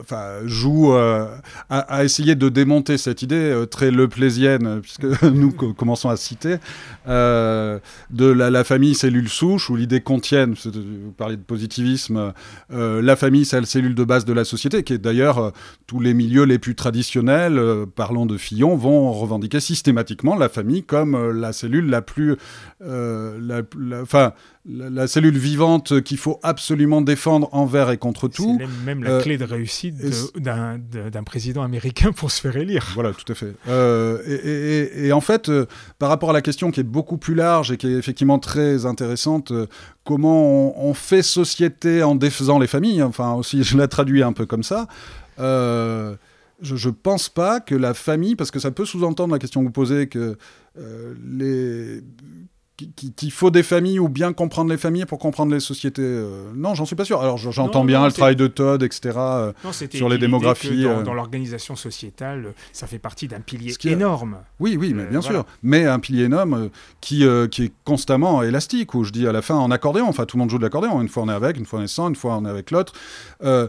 enfin, joue à, essayer de démonter cette idée très leplésienne, puisque [laughs] nous commençons à citer, de la, la, famille cellule souche, où l'idée contienne, vous parlez de positivisme, la famille, c'est la cellule de base de la société, qui est d'ailleurs tous les milieux les plus traditionnels euh, parlant de Fillon, vont revendiquer systématiquement la famille comme euh, la cellule la plus, euh, la, la, cellule vivante qu'il faut absolument défendre envers et contre tout. C'est même la clé de réussite d'un président américain [laughs] pour se faire élire. Voilà, tout à fait. et, en fait, par rapport à la question qui est beaucoup plus large et qui est effectivement très intéressante, comment on, on, fait société en défaisant les familles, enfin aussi je la traduis un peu comme ça je ne pense pas que la famille, parce que ça peut sous-entendre la question que vous posez, que euh, les qu'il faut des familles ou bien comprendre les familles pour comprendre les sociétés. Euh, non, j'en suis pas sûr. Alors j'entends bien le travail de Todd, etc. Euh, sur les démographies. Dans, l'organisation sociétale, ça fait partie d'un pilier énorme. Oui, oui, mais bien sûr. Mais un pilier énorme qui, qui est constamment élastique, où je dis à la fin en accordéon. Enfin, tout le monde joue de l'accordéon. Une fois on est avec, une fois on est sans, une fois on est avec l'autre. Je,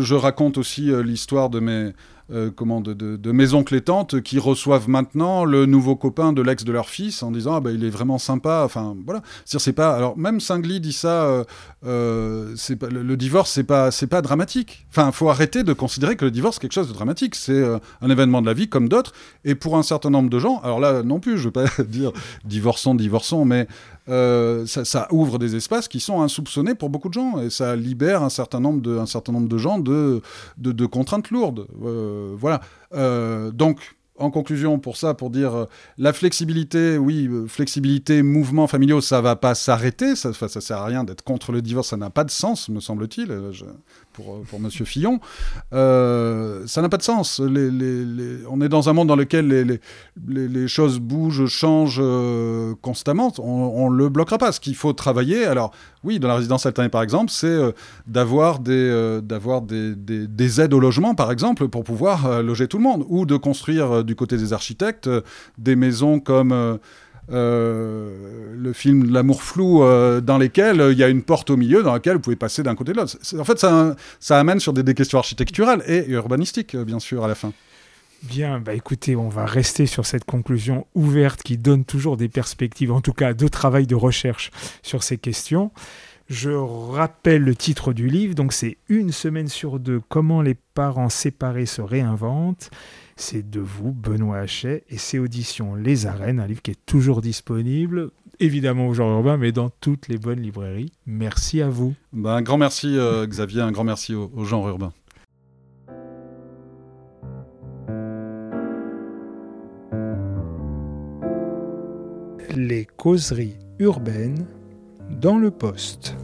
je, raconte aussi l'histoire de mes euh, comment, de, de, tantes qui reçoivent maintenant le nouveau copain de l'ex de leur fils en disant ah bah, il est vraiment sympa. Enfin voilà, c'est pas. Alors même Singly dit ça. Euh, euh, c'est pas, le, divorce c'est pas c'est pas dramatique. Enfin faut arrêter de considérer que le divorce est quelque chose de dramatique. C'est un événement de la vie comme d'autres. Et pour un certain nombre de gens, alors là non plus, je veux pas [laughs] dire divorçons divorçons, mais euh, ça, ouvre des espaces qui sont insoupçonnés pour beaucoup de gens et ça libère un certain nombre de, un certain nombre de gens de, de, contraintes lourdes. Euh, voilà. Euh, donc, en conclusion, pour ça, pour dire la flexibilité, oui, flexibilité, mouvements familiaux, ça va pas s'arrêter. Ça, ça sert à rien d'être contre le divorce, ça n'a pas de sens, me semble-t-il pour, euh, pour Monsieur Fillon, euh, ça n'a pas de sens. On est dans un monde dans lequel les, choses bougent, changent euh, constamment. On ne le bloquera pas. Ce qu'il faut travailler, alors oui, dans la résidence alternée par exemple, c'est d'avoir des, aides au logement par exemple pour pouvoir loger tout le monde, ou de construire du côté des architectes des maisons comme euh, le film L'amour flou, euh, dans lesquels euh, il y a une porte au milieu dans laquelle vous pouvez passer d'un côté de l'autre. En fait, ça, amène sur des, questions architecturales et urbanistiques, bien sûr, à la fin. Bien, bah écoutez, on va rester sur cette conclusion ouverte qui donne toujours des perspectives, en tout cas de travail de recherche sur ces questions. Je rappelle le titre du livre, donc c'est Une semaine sur deux, comment les parents séparés se réinventent. C'est de vous, Benoît Hachet, et c'est Auditions Les Arènes, un livre qui est toujours disponible, évidemment au genre urbain, mais dans toutes les bonnes librairies. Merci à vous. Bah, un grand merci euh, Xavier, un grand merci au, au genre urbain. Les causeries urbaines dans le poste.